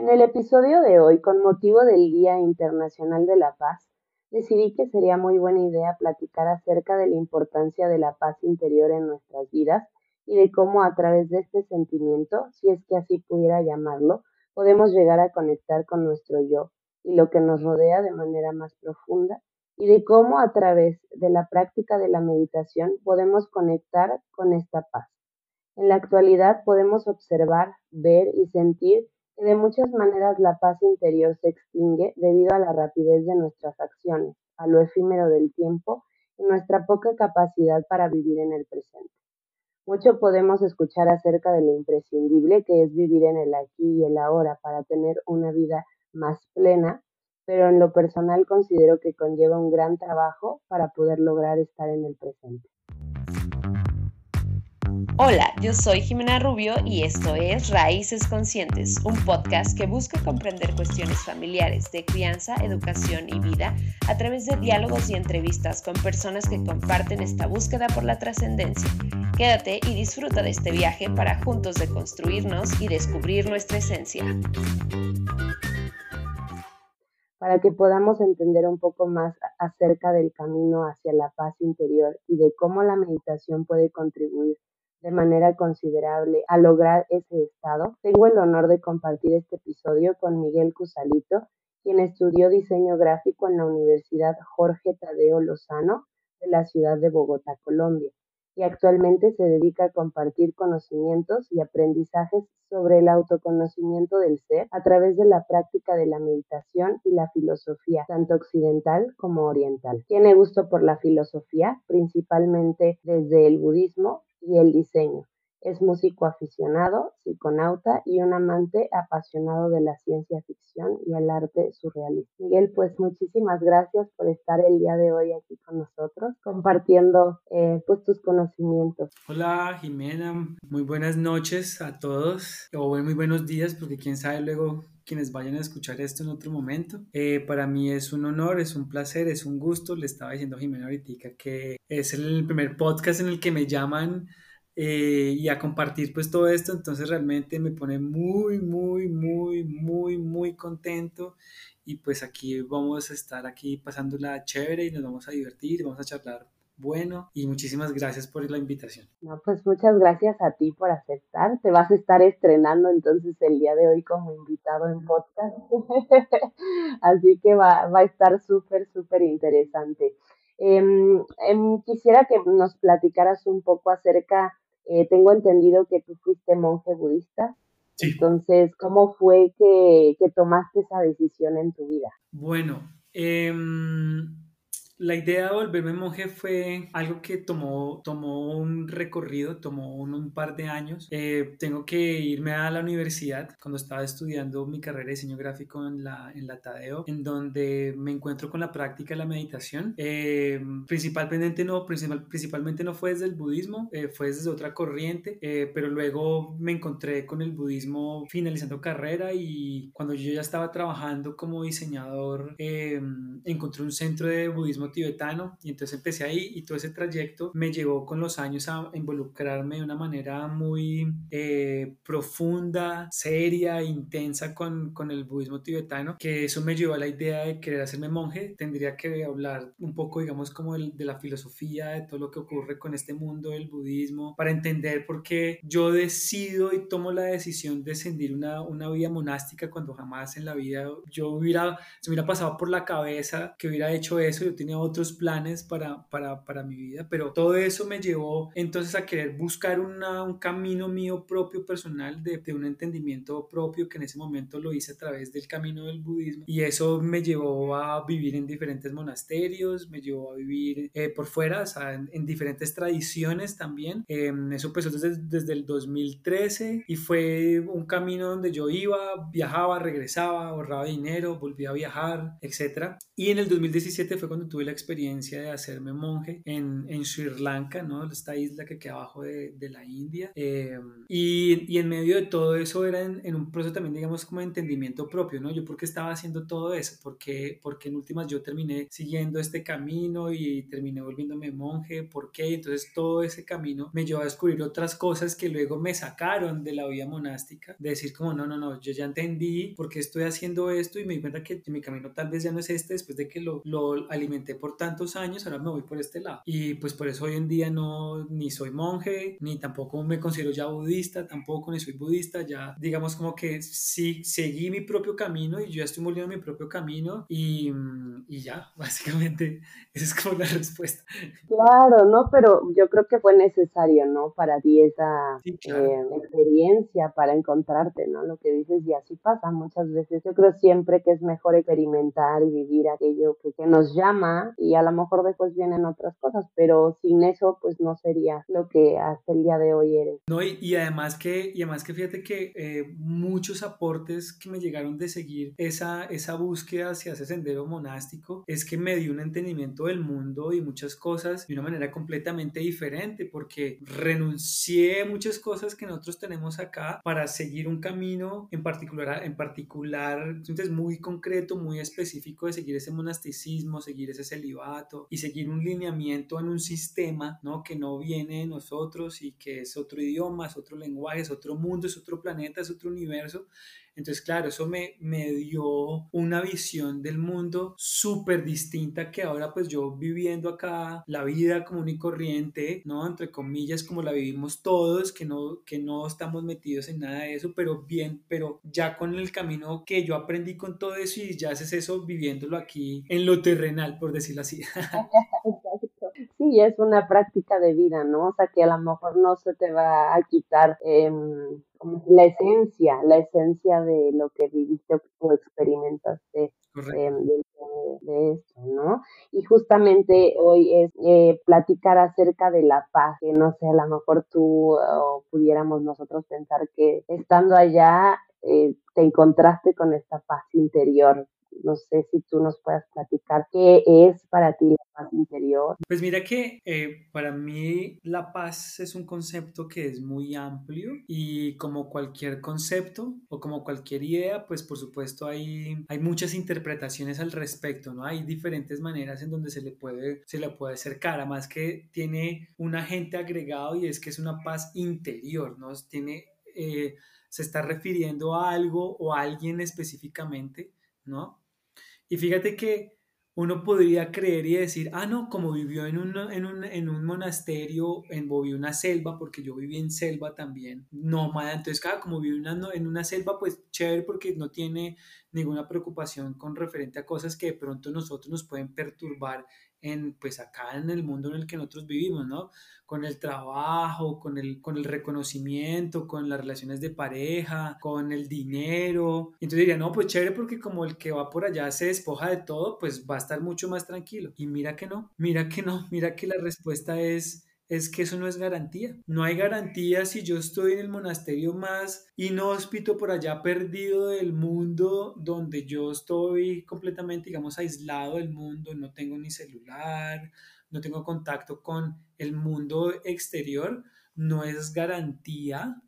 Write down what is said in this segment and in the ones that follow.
En el episodio de hoy, con motivo del Día Internacional de la Paz, decidí que sería muy buena idea platicar acerca de la importancia de la paz interior en nuestras vidas y de cómo a través de este sentimiento, si es que así pudiera llamarlo, podemos llegar a conectar con nuestro yo y lo que nos rodea de manera más profunda y de cómo a través de la práctica de la meditación podemos conectar con esta paz. En la actualidad podemos observar, ver y sentir de muchas maneras la paz interior se extingue debido a la rapidez de nuestras acciones, a lo efímero del tiempo y nuestra poca capacidad para vivir en el presente. Mucho podemos escuchar acerca de lo imprescindible que es vivir en el aquí y el ahora para tener una vida más plena, pero en lo personal considero que conlleva un gran trabajo para poder lograr estar en el presente. Hola, yo soy Jimena Rubio y esto es Raíces Conscientes, un podcast que busca comprender cuestiones familiares de crianza, educación y vida a través de diálogos y entrevistas con personas que comparten esta búsqueda por la trascendencia. Quédate y disfruta de este viaje para juntos deconstruirnos y descubrir nuestra esencia. Para que podamos entender un poco más acerca del camino hacia la paz interior y de cómo la meditación puede contribuir de manera considerable a lograr ese estado, tengo el honor de compartir este episodio con Miguel Cusalito, quien estudió diseño gráfico en la Universidad Jorge Tadeo Lozano de la ciudad de Bogotá, Colombia, y actualmente se dedica a compartir conocimientos y aprendizajes sobre el autoconocimiento del ser a través de la práctica de la meditación y la filosofía, tanto occidental como oriental. Tiene gusto por la filosofía, principalmente desde el budismo, y el diseño. Es músico aficionado, psiconauta y un amante apasionado de la ciencia ficción y el arte surrealista. Miguel, pues muchísimas gracias por estar el día de hoy aquí con nosotros, compartiendo eh, pues tus conocimientos. Hola Jimena, muy buenas noches a todos, o muy buenos días, porque quién sabe luego quienes vayan a escuchar esto en otro momento. Eh, para mí es un honor, es un placer, es un gusto. Le estaba diciendo a Jimena ahorita que es el primer podcast en el que me llaman eh, y a compartir pues todo esto. Entonces realmente me pone muy, muy, muy, muy, muy contento. Y pues aquí vamos a estar aquí pasándola chévere y nos vamos a divertir, vamos a charlar bueno y muchísimas gracias por la invitación. No, pues muchas gracias a ti por aceptar. Te vas a estar estrenando entonces el día de hoy como invitado en podcast. Así que va, va a estar súper, súper interesante. Em, em, quisiera que nos platicaras un poco acerca, eh, tengo entendido que tú fuiste monje budista. Sí. Entonces, ¿cómo fue que, que tomaste esa decisión en tu vida? Bueno, eh, la idea de volverme monje fue algo que tomó, tomó un recorrido, tomó un, par de años. Eh, tengo que irme a la universidad cuando estaba estudiando mi carrera de diseño gráfico en la, en la Tadeo, en donde me encuentro con la práctica de la meditación. Eh, principalmente, no, principal, principalmente no fue desde el budismo, eh, fue desde otra corriente, pero luego me encontré con el budismo finalizando carrera y cuando yo ya estaba trabajando como diseñador, encontré un centro de budismo tibetano y entonces empecé ahí y todo ese trayecto me llevó con los años a involucrarme de una manera muy eh, profunda, seria, intensa con, con el budismo tibetano, que eso me llevó a la idea de querer hacerme monje. Tendría que hablar un poco, digamos, como de la filosofía, de todo lo que ocurre con este mundo del budismo, para entender por qué yo decido y tomo la decisión de ascendir una, una vida monástica cuando jamás en la vida yo hubiera, se hubiera pasado por la cabeza que hubiera hecho eso. Yo tenía otros planes para, para, para, mi vida, pero todo eso me llevó entonces a querer buscar una, un camino mío propio personal de, de, un entendimiento propio que en ese momento lo hice a través del camino del budismo y eso me llevó a vivir en diferentes monasterios, me llevó a vivir eh, por fuera, o sea, en, diferentes tradiciones también. Eh, eso empezó desde, desde el 2013 y fue un camino donde yo iba, viajaba, regresaba, ahorraba dinero, volvía a viajar, etc. Y en el 2017 fue cuando tuve la la experiencia de hacerme monje en, en Sri Lanka, ¿no? Esta isla que queda abajo de, de la India. Eh, y, y, en medio de todo eso era en, en, un proceso también, digamos, como de entendimiento propio, ¿no? Yo por qué estaba haciendo todo eso, porque, porque en últimas yo terminé siguiendo este camino y terminé volviéndome monje, ¿por qué? Entonces todo ese camino me llevó a descubrir otras cosas que luego me sacaron de la vida monástica, de decir como, no, no, no, yo ya entendí por qué estoy haciendo esto y me di cuenta que mi camino tal vez ya no es este después de que lo, lo alimenté por tantos años, ahora me voy por este lado. Y pues por eso hoy en día no, ni soy monje, ni tampoco me considero ya budista, tampoco ni soy budista, ya digamos como que sí, seguí mi propio camino y yo ya estoy volviendo mi propio camino y, y ya, básicamente esa es como la respuesta. Claro, ¿no? Pero yo creo que fue necesario, ¿no? Para ti esa eh, experiencia, para encontrarte, ¿no? Lo que dices y así pasa muchas veces. Yo creo siempre que es mejor experimentar y vivir aquello que, que nos llama y a lo mejor después vienen otras cosas, pero sin eso pues no sería lo que hasta el día de hoy eres. No, y, y además que, y además que fíjate que eh, muchos aportes que me llegaron de seguir esa, esa búsqueda hacia ese sendero monástico es que me dio un entendimiento del mundo y muchas cosas de una manera completamente diferente porque renuncié a muchas cosas que nosotros tenemos acá para seguir un camino en particular, en particular, entonces muy concreto, muy específico de seguir ese monasticismo, seguir ese celibato y seguir un lineamiento en un sistema, ¿no? Que no viene de nosotros y que es otro idioma, es otro lenguaje, es otro mundo, es otro planeta, es otro universo entonces, claro, eso me, me dio una visión del mundo súper distinta que ahora pues yo viviendo acá la vida común y corriente, ¿no? Entre comillas, como la vivimos todos, que no, que no estamos metidos en nada de eso, pero bien, pero ya con el camino que yo aprendí con todo eso y ya haces eso viviéndolo aquí en lo terrenal, por decirlo así. Sí, es una práctica de vida, ¿no? O sea, que a lo mejor no se te va a quitar eh, la esencia, la esencia de lo que viviste o experimentaste eh, de, de, esto, ¿no? Y justamente hoy es eh, platicar acerca de la paz, que no sé, a lo mejor tú o pudiéramos nosotros pensar que estando allá eh, te encontraste con esta paz interior, no sé si tú nos puedas platicar qué es para ti la paz interior. Pues mira que eh, para mí la paz es un concepto que es muy amplio y como cualquier concepto o como cualquier idea, pues por supuesto hay, hay muchas interpretaciones al respecto, ¿no? Hay diferentes maneras en donde se le puede, se le puede acercar, además que tiene un agente agregado y es que es una paz interior, ¿no? Tiene... Eh, se está refiriendo a algo o a alguien específicamente, ¿no? Y fíjate que uno podría creer y decir, ah, no, como vivió en un, en un, en un monasterio, en, vivió una selva, porque yo viví en selva también, nómada, entonces, cada como vivió una, en una selva, pues chévere porque no tiene ninguna preocupación con referente a cosas que de pronto nosotros nos pueden perturbar en, pues acá en el mundo en el que nosotros vivimos, ¿no? Con el trabajo, con el, con el reconocimiento, con las relaciones de pareja, con el dinero. Entonces diría, no, pues chévere porque como el que va por allá se despoja de todo, pues va a estar mucho más tranquilo. Y mira que no, mira que no, mira que la respuesta es es que eso no es garantía. No hay garantía si yo estoy en el monasterio más inhóspito por allá perdido del mundo, donde yo estoy completamente, digamos, aislado del mundo, no tengo ni celular, no tengo contacto con el mundo exterior, no es garantía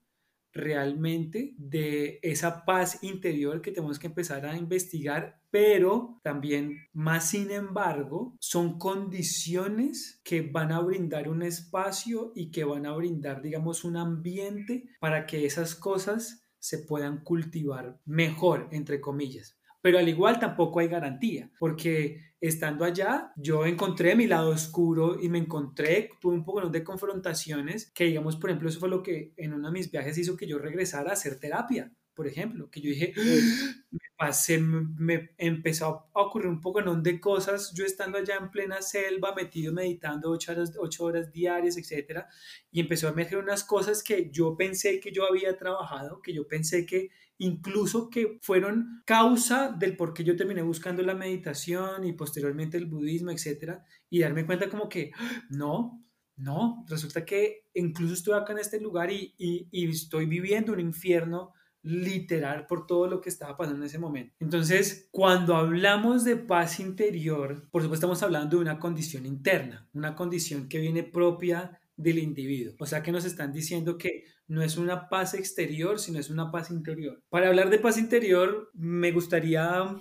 realmente de esa paz interior que tenemos que empezar a investigar, pero también, más sin embargo, son condiciones que van a brindar un espacio y que van a brindar, digamos, un ambiente para que esas cosas se puedan cultivar mejor, entre comillas. Pero al igual tampoco hay garantía, porque estando allá, yo encontré mi lado oscuro y me encontré, tuve un poco de confrontaciones, que digamos, por ejemplo, eso fue lo que en uno de mis viajes hizo que yo regresara a hacer terapia, por ejemplo, que yo dije, me pasé, me empezó a ocurrir un poco de cosas, yo estando allá en plena selva, metido meditando ocho horas, ocho horas diarias, etcétera, y empezó a meter unas cosas que yo pensé que yo había trabajado, que yo pensé que incluso que fueron causa del por qué yo terminé buscando la meditación y posteriormente el budismo, etcétera, y darme cuenta como que no, no, resulta que incluso estoy acá en este lugar y, y, y estoy viviendo un infierno literal por todo lo que estaba pasando en ese momento. Entonces, cuando hablamos de paz interior, por supuesto estamos hablando de una condición interna, una condición que viene propia del individuo. O sea que nos están diciendo que no es una paz exterior, sino es una paz interior. Para hablar de paz interior, me gustaría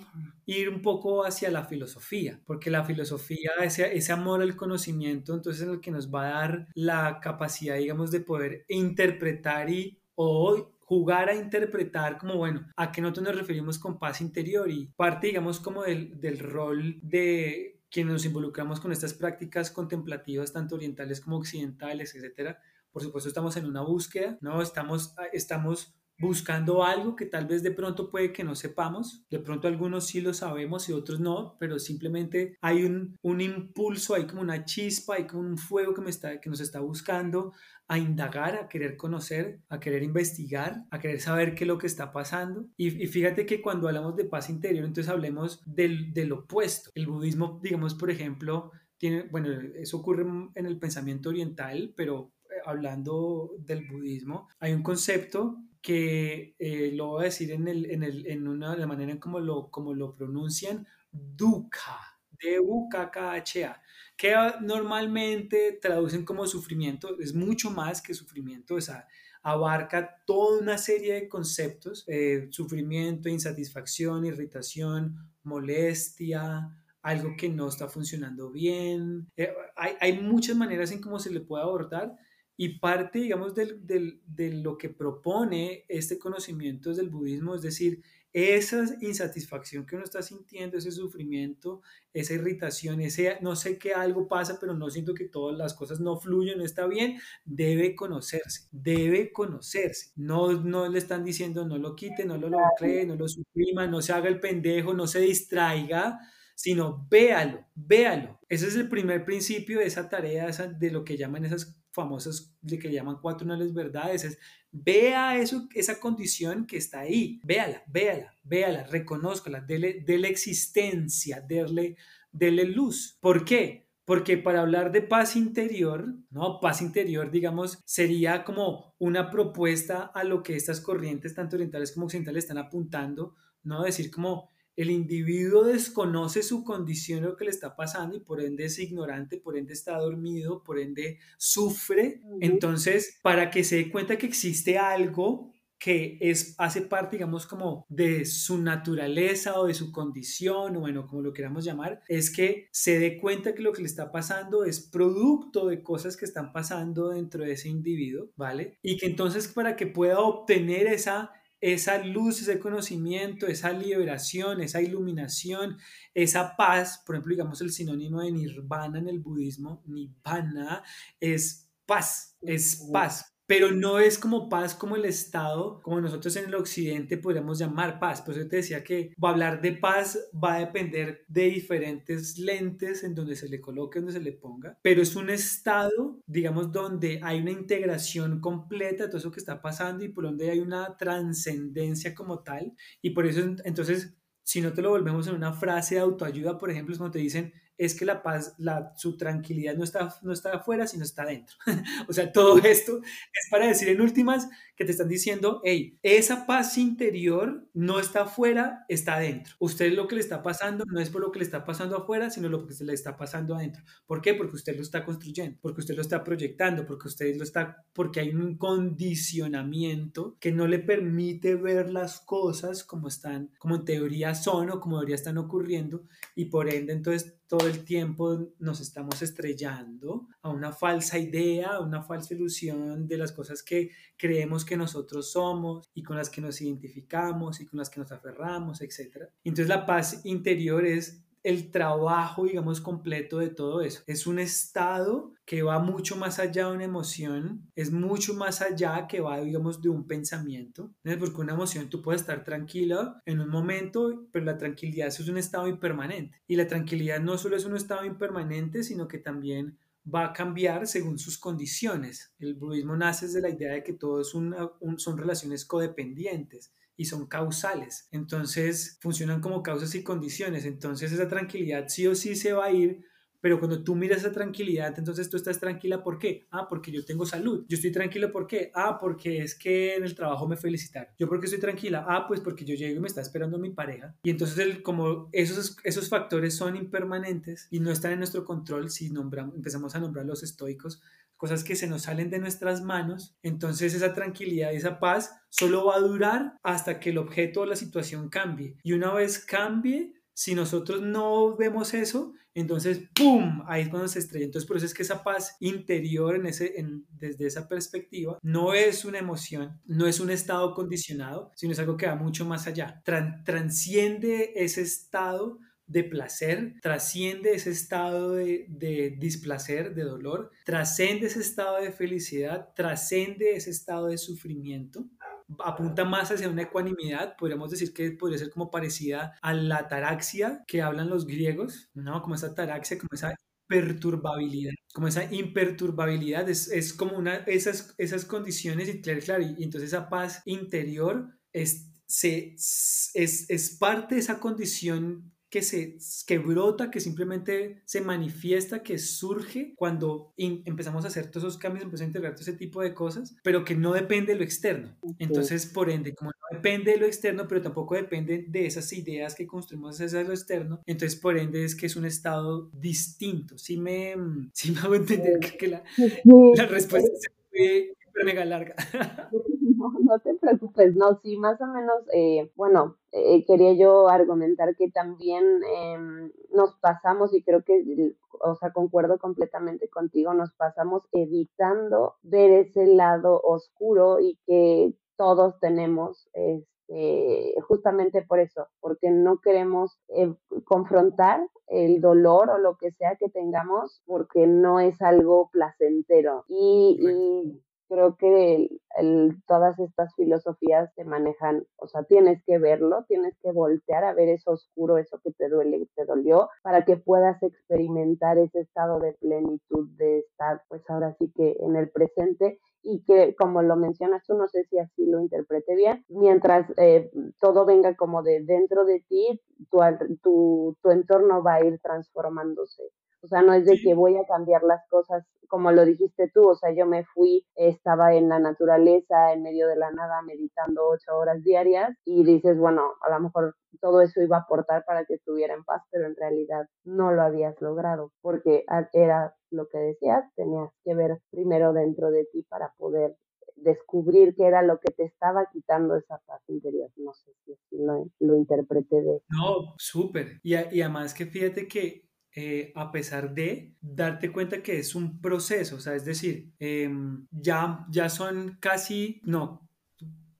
ir un poco hacia la filosofía, porque la filosofía, ese, ese amor al conocimiento, entonces es el que nos va a dar la capacidad, digamos, de poder interpretar y o jugar a interpretar como, bueno, a qué nosotros nos referimos con paz interior y parte, digamos, como del, del rol de quienes nos involucramos con estas prácticas contemplativas, tanto orientales como occidentales, etcétera, por supuesto estamos en una búsqueda, ¿no? Estamos, estamos buscando algo que tal vez de pronto puede que no sepamos, de pronto algunos sí lo sabemos y otros no, pero simplemente hay un, un impulso, hay como una chispa, hay como un fuego que, me está, que nos está buscando a indagar, a querer conocer, a querer investigar, a querer saber qué es lo que está pasando. Y, fíjate que cuando hablamos de paz interior, entonces hablemos del, del opuesto. El budismo, digamos, por ejemplo, tiene, bueno, eso ocurre en el pensamiento oriental, pero hablando del budismo, hay un concepto que eh, lo voy a decir en, el, en, el, en una, la manera como lo, como lo pronuncian, dukkha, D-U-K-K-H-A, que normalmente traducen como sufrimiento, es mucho más que sufrimiento, o abarca toda una serie de conceptos, eh, sufrimiento, insatisfacción, irritación, molestia, algo que no está funcionando bien. Eh, hay, hay, muchas maneras en cómo se le puede abordar y parte, digamos, de lo que propone este conocimiento desde el budismo, es decir, esa insatisfacción que uno está sintiendo, ese sufrimiento, esa irritación, ese no sé qué algo pasa, pero no siento que todas las cosas no fluyen, no está bien, debe conocerse, debe conocerse. No, no le están diciendo no lo quite, no lo cree, no lo suprima, no se haga el pendejo, no se distraiga, sino véalo, véalo. Ese es el primer principio de esa tarea, de lo que llaman esas famosas de que llaman cuatro nobles verdades, es vea eso, esa condición que está ahí, véala, véala, véala, reconózcala, dele, dele existencia, dele, dele luz. ¿Por qué? Porque para hablar de paz interior, ¿no? Paz interior, digamos, sería como una propuesta a lo que estas corrientes, tanto orientales como occidentales, están apuntando, ¿no? Decir como el individuo desconoce su condición, lo que le está pasando y por ende es ignorante, por ende está dormido, por ende sufre. Entonces, para que se dé cuenta que existe algo que es, hace parte, digamos, como de su naturaleza o de su condición, o bueno, como lo queramos llamar, es que se dé cuenta que lo que le está pasando es producto de cosas que están pasando dentro de ese individuo, ¿vale? Y que entonces para que pueda obtener esa esa luz, ese conocimiento, esa liberación, esa iluminación, esa paz, por ejemplo, digamos el sinónimo de nirvana en el budismo, nibbana, es paz, es paz pero no es como paz como el Estado, como nosotros en el occidente podríamos llamar paz. Por eso te decía que hablar de paz va a depender de diferentes lentes en donde se le coloque, donde se le ponga, pero es un estado, digamos, donde hay una integración completa de todo eso que está pasando y por donde hay una trascendencia como tal. Y por eso, entonces, si no te lo volvemos en una frase de autoayuda, por ejemplo, es cuando te dicen, es que la paz, la, su tranquilidad no está, no está afuera, sino está adentro. o sea, todo esto es para decir en últimas que te están diciendo, hey, esa paz interior no está afuera, está adentro. Usted lo que le está pasando no es por lo que le está pasando afuera, sino lo que se le está pasando adentro. ¿Por qué? Porque usted lo está construyendo, porque usted lo está proyectando, porque usted lo está, porque hay un condicionamiento que no le permite ver las cosas como están, como en teoría son o como debería están ocurriendo y por ende entonces todo el tiempo nos estamos estrellando a una falsa idea, a una falsa ilusión de las cosas que creemos que nosotros somos y con las que nos identificamos y con las que nos aferramos, etc. Entonces la paz interior es el trabajo, digamos, completo de todo eso. Es un estado que va mucho más allá de una emoción, es mucho más allá que va, digamos, de un pensamiento. Porque una emoción tú puedes estar tranquila en un momento, pero la tranquilidad es un estado impermanente. Y la tranquilidad no solo es un estado impermanente, sino que también va a cambiar según sus condiciones. El budismo nace desde la idea de que todo son relaciones codependientes y son causales. Entonces funcionan como causas y condiciones. Entonces esa tranquilidad sí o sí se va a ir pero cuando tú miras esa tranquilidad, entonces tú estás tranquila, ¿por qué? Ah, porque yo tengo salud. Yo estoy tranquilo, ¿por qué? Ah, porque es que en el trabajo me felicitaron. ¿Yo porque estoy tranquila? Ah, pues porque yo llego y me está esperando mi pareja. Y entonces el, como esos, esos factores son impermanentes y no están en nuestro control, si nombramos, empezamos a nombrar los estoicos, cosas que se nos salen de nuestras manos, entonces esa tranquilidad y esa paz solo va a durar hasta que el objeto o la situación cambie. Y una vez cambie, si nosotros no vemos eso, entonces, ¡pum! Ahí es cuando se estrella. Entonces, por eso es que esa paz interior en ese, desde esa perspectiva no es una emoción, no es un estado condicionado, sino es algo que va mucho más allá. transciende ese estado de placer, trasciende ese estado de, de displacer, de dolor, trasciende ese estado de felicidad, trasciende ese estado de sufrimiento apunta más hacia una ecuanimidad, podríamos decir que podría ser como parecida a la taraxia que hablan los griegos, ¿no? Como esa taraxia, como esa perturbabilidad, como esa imperturbabilidad, es, es como una, esas, esas condiciones y claro, claro, y, entonces esa paz interior es, se, es, es parte de esa condición que, se, que brota, que simplemente se manifiesta, que surge cuando empezamos a hacer todos esos cambios, empezamos a integrar todo ese tipo de cosas, pero que no depende de lo externo. Entonces, por ende, como no depende de lo externo, pero tampoco depende de esas ideas que construimos hacia lo externo, entonces, por ende, es que es un estado distinto. Si me, si me hago entender que la, la respuesta mega larga. no, te preocupes, no, sí, más o menos, eh, bueno, eh, quería yo argumentar que también em, nos pasamos, y creo que, o sea, concuerdo completamente contigo, nos pasamos evitando ver ese lado oscuro y que todos tenemos, este, justamente por eso, porque no queremos eh, confrontar el dolor o lo que sea que tengamos porque no es algo placentero. Y, y creo que el, todas estas filosofías se manejan, o sea, tienes que verlo, tienes que voltear a ver eso oscuro, eso que te duele, te dolió, para que puedas experimentar ese estado de plenitud, de estar, pues ahora sí que en el presente y que, como lo mencionas tú, no sé si así lo interprete bien, mientras eh, todo venga como de dentro de ti, tu, tu, tu entorno va a ir transformándose. O sea, no es de que voy a cambiar las cosas como lo dijiste tú, o sea, yo me fui, estaba en la naturaleza, en medio de la nada, meditando ocho horas diarias y dices, bueno, a lo mejor todo eso iba a aportar para que estuviera en paz, pero en realidad no lo habías logrado, porque era lo que decías, tenías que ver primero dentro de ti para poder descubrir qué era lo que te estaba quitando esa paz interior. No sé si lo, lo interpreté de... No, súper. Y, y además que fíjate que eh, a pesar de darte cuenta que es un proceso, o sea, es decir, em, ya, ya son casi, no,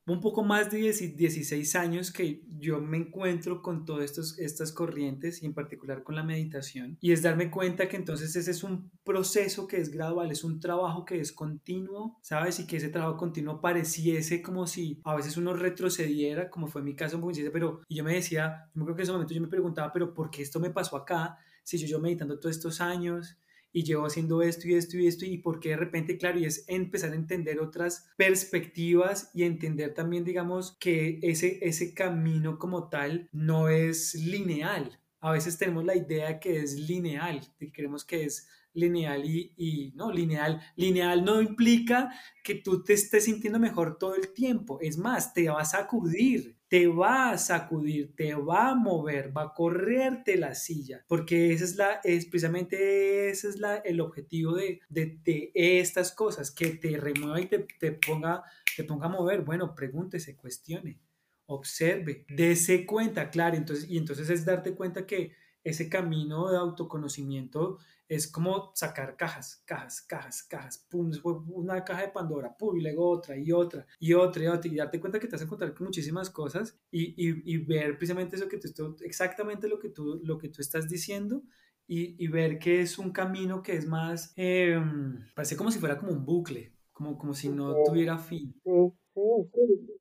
un poco más de 16 años que yo me encuentro con todas estas corrientes y en particular con la meditación y es darme cuenta que entonces ese es un proceso que es gradual, es un trabajo que es continuo, ¿sabes? Y que ese trabajo continuo pareciese como si a veces uno retrocediera, como fue mi caso, pero y yo me decía, yo creo que en ese momento yo me preguntaba, pero ¿por qué esto me pasó acá? Si yo, yo meditando todos estos años y llevo haciendo esto y esto y esto y por qué de repente, claro, y es empezar a entender otras perspectivas y entender también, digamos, que ese, ese camino como tal no es lineal. A veces tenemos la idea que es lineal, que creemos que es lineal y, y, no, lineal. Lineal no implica que tú te estés sintiendo mejor todo el tiempo. Es más, te vas a sacudir, te va a sacudir, te va a mover, va a correrte la silla, porque esa es la, es precisamente ese es la, el objetivo de, de, estas cosas, que te remueva y te, te, ponga, te ponga a mover. Bueno, pregúntese, cuestione, observe, dése cuenta, claro, entonces, y entonces es darte cuenta que ese camino de autoconocimiento es como sacar cajas, cajas, cajas, cajas, pum, una caja de Pandora, pum, y luego otra, y otra, y otra, y otra, y darte cuenta que te vas a encontrar con muchísimas cosas y, y, ver precisamente eso que tú, exactamente lo que tú, lo que tú estás diciendo y, y ver que es un camino que es más, em, parece como si fuera como un bucle, como, como si no tuviera fin. Sí, sí, sí.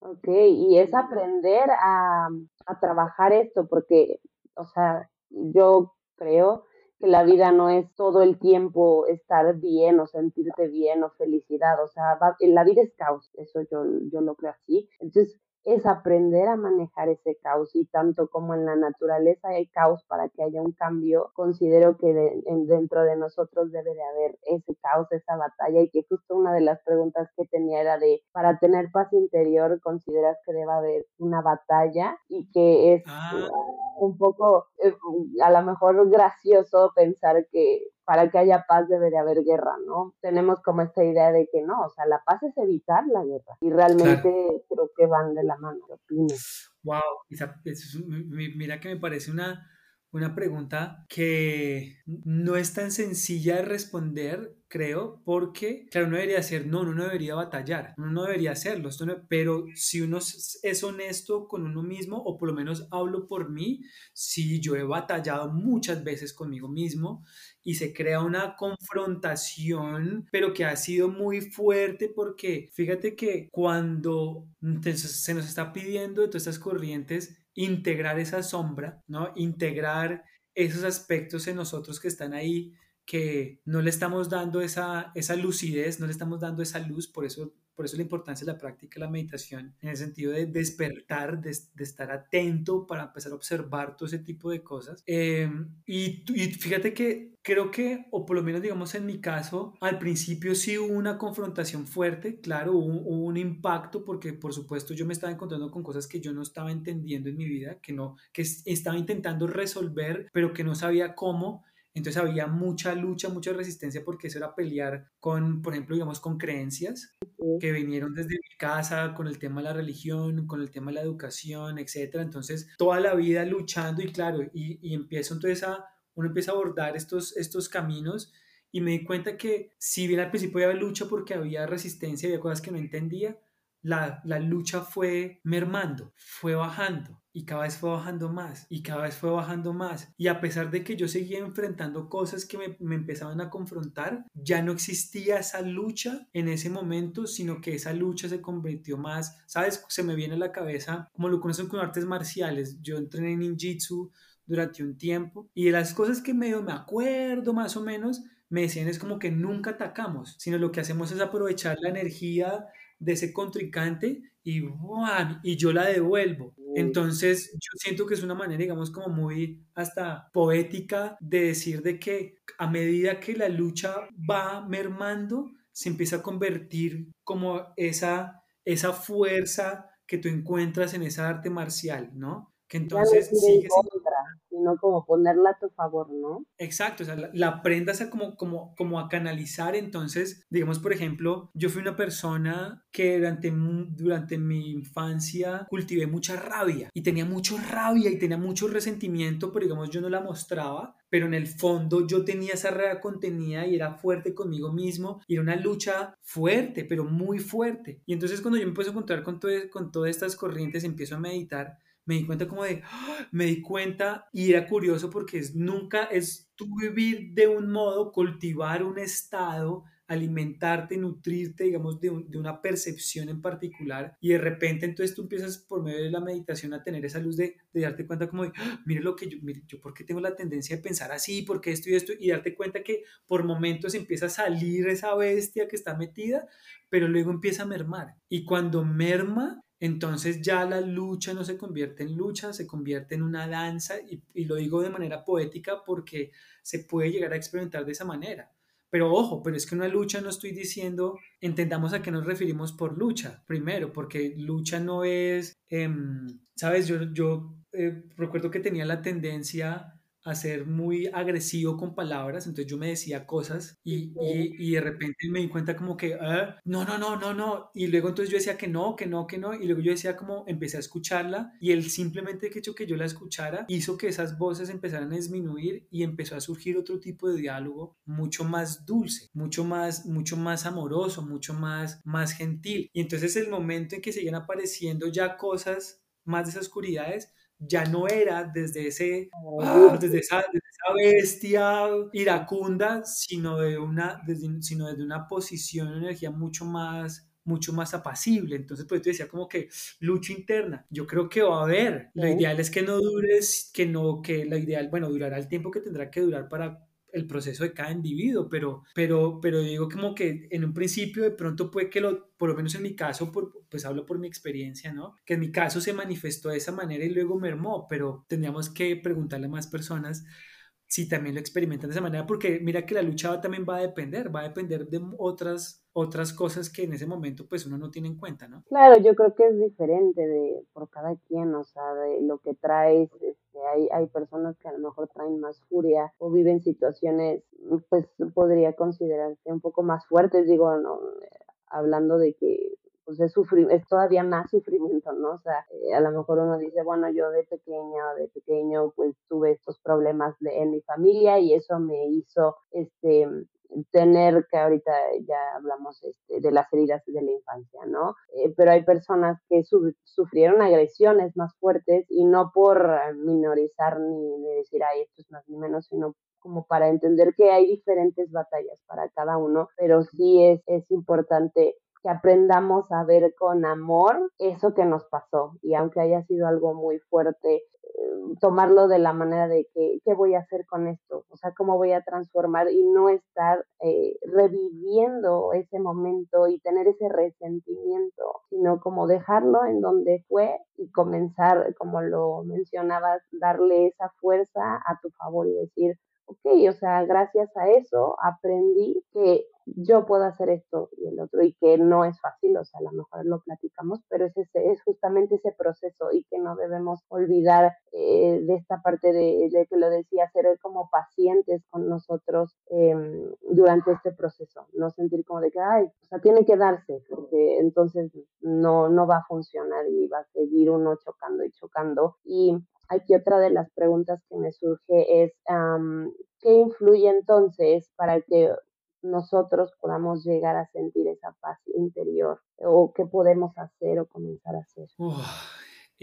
Ok, y es aprender a, a trabajar esto, porque, o sea, yo creo que la vida no es todo el tiempo estar bien o sentirte bien o felicidad, o sea, la vida es caos, eso yo, yo lo creo así. Entonces, es aprender a manejar ese caos y tanto como en la naturaleza hay caos para que haya un cambio, considero que dentro de nosotros debe de haber ese caos, esa batalla y que justo una de las preguntas que tenía era de, para tener paz interior, ¿consideras que debe haber una batalla y que es ah. un poco, eh, a lo mejor gracioso pensar que para que haya paz debe de haber guerra, ¿no? Tenemos como esta idea de que no, o sea, la paz es evitar la guerra y realmente creo que van de la mano. Wow, mira que me parece una, una pregunta que no es tan sencilla de responder, creo, porque, claro, uno debería ser, no, uno no debería batallar, uno no debería hacerlo, pero si uno es honesto con uno mismo, o por lo menos hablo por mí, si yo he batallado muchas veces conmigo mismo y se crea una confrontación, pero que ha sido muy fuerte porque fíjate que cuando se nos está pidiendo de todas estas corrientes, integrar esa sombra, ¿no? Integrar esos aspectos en nosotros que están ahí, que no le estamos dando esa, esa lucidez, no le estamos dando esa luz, por eso, por eso la importancia de la práctica de la meditación, en el sentido de despertar, de, estar atento para empezar a observar todo ese tipo de cosas. Eh, y, y fíjate que creo que, o por lo menos digamos en mi caso, al principio sí hubo una confrontación fuerte, claro, hubo, un impacto porque por supuesto yo me estaba encontrando con cosas que yo no estaba entendiendo en mi vida, que no, que estaba intentando resolver, pero que no sabía cómo. Entonces había mucha lucha, mucha resistencia porque eso era pelear con, por ejemplo, digamos, con creencias que vinieron desde mi casa, con el tema de la religión, con el tema de la educación, etc. Entonces, toda la vida luchando y claro, y, y empiezo entonces a, uno empieza a abordar estos, estos caminos y me di cuenta que si bien al principio había lucha porque había resistencia, había cosas que no entendía, la, la, lucha fue mermando, fue bajando y cada vez fue bajando más y cada vez fue bajando más. Y a pesar de que yo seguía enfrentando cosas que me, me, empezaban a confrontar, ya no existía esa lucha en ese momento, sino que esa lucha se convirtió más, ¿sabes? Se me viene a la cabeza, como lo conocen con artes marciales, yo entrené en ninjitsu, durante un tiempo y de las cosas que medio me acuerdo más o menos, me decían es como que nunca atacamos, sino lo que hacemos es aprovechar la energía de ese contrincante y, y yo la devuelvo. Entonces yo siento que es una manera, digamos, como muy hasta poética de decir de que a medida que la lucha va mermando, se empieza a convertir como esa, esa fuerza que tú encuentras en esa arte marcial, ¿no? Que entonces sigues sino como ponerla a tu favor, ¿no? Exacto, o sea, la, la aprendas a como, como, como a canalizar, entonces, digamos, por ejemplo, yo fui una persona que durante, durante mi infancia cultivé mucha rabia y tenía mucha rabia y tenía mucho resentimiento, pero digamos, yo no la mostraba, pero en el fondo yo tenía esa rabia contenida y era fuerte conmigo mismo y era una lucha fuerte, pero muy fuerte. Y entonces cuando yo me empiezo a encontrar con, todo, con todas estas corrientes, empiezo a meditar, me di cuenta como de, ¡ah! me di cuenta y era curioso porque es, nunca es tú vivir de un modo, cultivar un estado, alimentarte, nutrirte, digamos, de, una percepción en particular y de repente entonces tú empiezas por medio de la meditación a tener esa luz de, darte cuenta como de, ¡ah! mire lo que yo, mire, yo por qué tengo la tendencia de pensar así, por qué esto y esto y darte cuenta que por momentos empieza a salir esa bestia que está metida, pero luego empieza a mermar y cuando merma entonces ya la lucha no se convierte en lucha, se convierte en una danza y, lo digo de manera poética porque se puede llegar a experimentar de esa manera. Pero ojo, pero es que una lucha no estoy diciendo, entendamos a qué nos referimos por lucha, primero, porque lucha no es, em, sabes, yo, yo eh, recuerdo que tenía la tendencia a ser muy agresivo con palabras, entonces yo me decía cosas y, y, y de repente me di cuenta como que, ah, no, no, no, no, no, y luego entonces yo decía que no, que no, que no, y luego yo decía como empecé a escucharla y el simplemente hecho que yo la escuchara hizo que esas voces empezaran a disminuir y empezó a surgir otro tipo de diálogo mucho más dulce, mucho más, mucho más amoroso, mucho más, más gentil. Y entonces el momento en que seguían apareciendo ya cosas más de esas oscuridades, ya no era desde, ese, ah, desde, esa, bestia iracunda, sino, de una, desde, sino desde una posición de energía mucho más mucho más apacible. Entonces, pues te decía como que lucha interna. Yo creo que va a haber. Lo ideal es que no dures, que no, que lo ideal, bueno, durará el tiempo que tendrá que durar para el proceso de cada individuo, pero, pero, pero digo como que en un principio de pronto puede que lo, por lo menos en mi caso, por, pues hablo por mi experiencia, ¿no? Que en mi caso se manifestó de esa manera y luego mermó, pero tendríamos que preguntarle a más personas si también lo experimentan de esa manera, porque mira que la lucha también va a depender, va a depender de otras, otras cosas que en ese momento pues uno no tiene en cuenta, ¿no? Claro, yo creo que es diferente de por cada quien, o sea, de lo que traes, hay, hay personas que a lo mejor traen más furia o viven situaciones, pues podría considerarse un poco más fuertes, digo, no, hablando de que pues es, es todavía más sufrimiento, ¿no? O sea, eh, a lo mejor uno dice, bueno, yo de pequeño, de pequeño, pues tuve estos problemas de, en mi familia y eso me hizo, este, tener que ahorita ya hablamos este, de las heridas de la infancia, ¿no? Eh, pero hay personas que sufrieron agresiones más fuertes y no por minorizar ni decir, ay, esto es más ni menos, sino como para entender que hay diferentes batallas para cada uno, pero sí es, es importante que aprendamos a ver con amor eso que nos pasó y aunque haya sido algo muy fuerte, eh, tomarlo de la manera de que, ¿qué voy a hacer con esto? O sea, ¿cómo voy a transformar y no estar eh, reviviendo ese momento y tener ese resentimiento, sino como dejarlo en donde fue y comenzar, como lo mencionabas, darle esa fuerza a tu favor y decir, ok, o sea, gracias a eso aprendí que yo puedo hacer esto y el otro y que no es fácil, o sea, a lo mejor lo platicamos, pero es, ese, es justamente ese proceso y que no debemos olvidar eh, de esta parte de, de, que lo decía, ser como pacientes con nosotros eh, durante este proceso, no sentir como de que, ay, o sea, tiene que darse, porque entonces no, no va a funcionar y va a seguir uno chocando y chocando. Y aquí otra de las preguntas que me surge es, um, ¿qué influye entonces para que nosotros podamos llegar a sentir esa paz interior o qué podemos hacer o comenzar a hacer.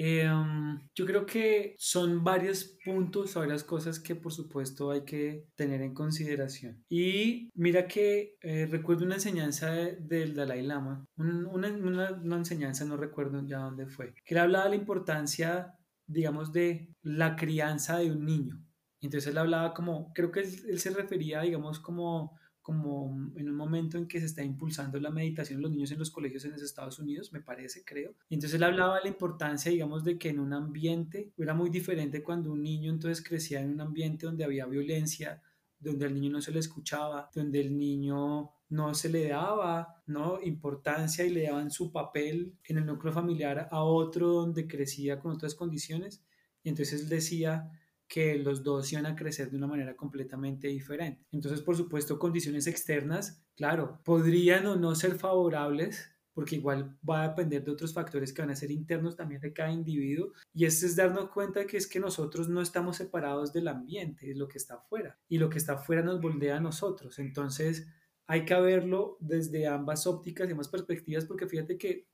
Em, yo creo que son varios puntos, varias cosas que por supuesto hay que tener en consideración. Y mira que eh, recuerdo una enseñanza del Dalai Lama, una, una, enseñanza, no recuerdo ya dónde fue, que él hablaba de la importancia, digamos, de la crianza de un niño. Entonces él hablaba como, creo que él se refería, digamos, como como en un momento en que se está impulsando la meditación los niños en los colegios en los Estados Unidos, me parece, creo. Y entonces él hablaba de la importancia, digamos, de que en un ambiente era muy diferente cuando un niño entonces crecía en un ambiente donde había violencia, donde al niño no se le escuchaba, donde el niño no se le daba ¿no? importancia y le daban su papel en el núcleo familiar a otro donde crecía con otras condiciones. Y entonces él decía que los dos iban a crecer de una manera completamente diferente. Entonces, por supuesto, condiciones externas, claro, podrían o no ser favorables, porque igual va a depender de otros factores que van a ser internos también de cada individuo. Y este es darnos cuenta que es que nosotros no estamos separados del ambiente, es lo que está afuera. Y lo que está afuera nos moldea a nosotros. Entonces, hay que verlo desde ambas ópticas y ambas perspectivas, porque fíjate que,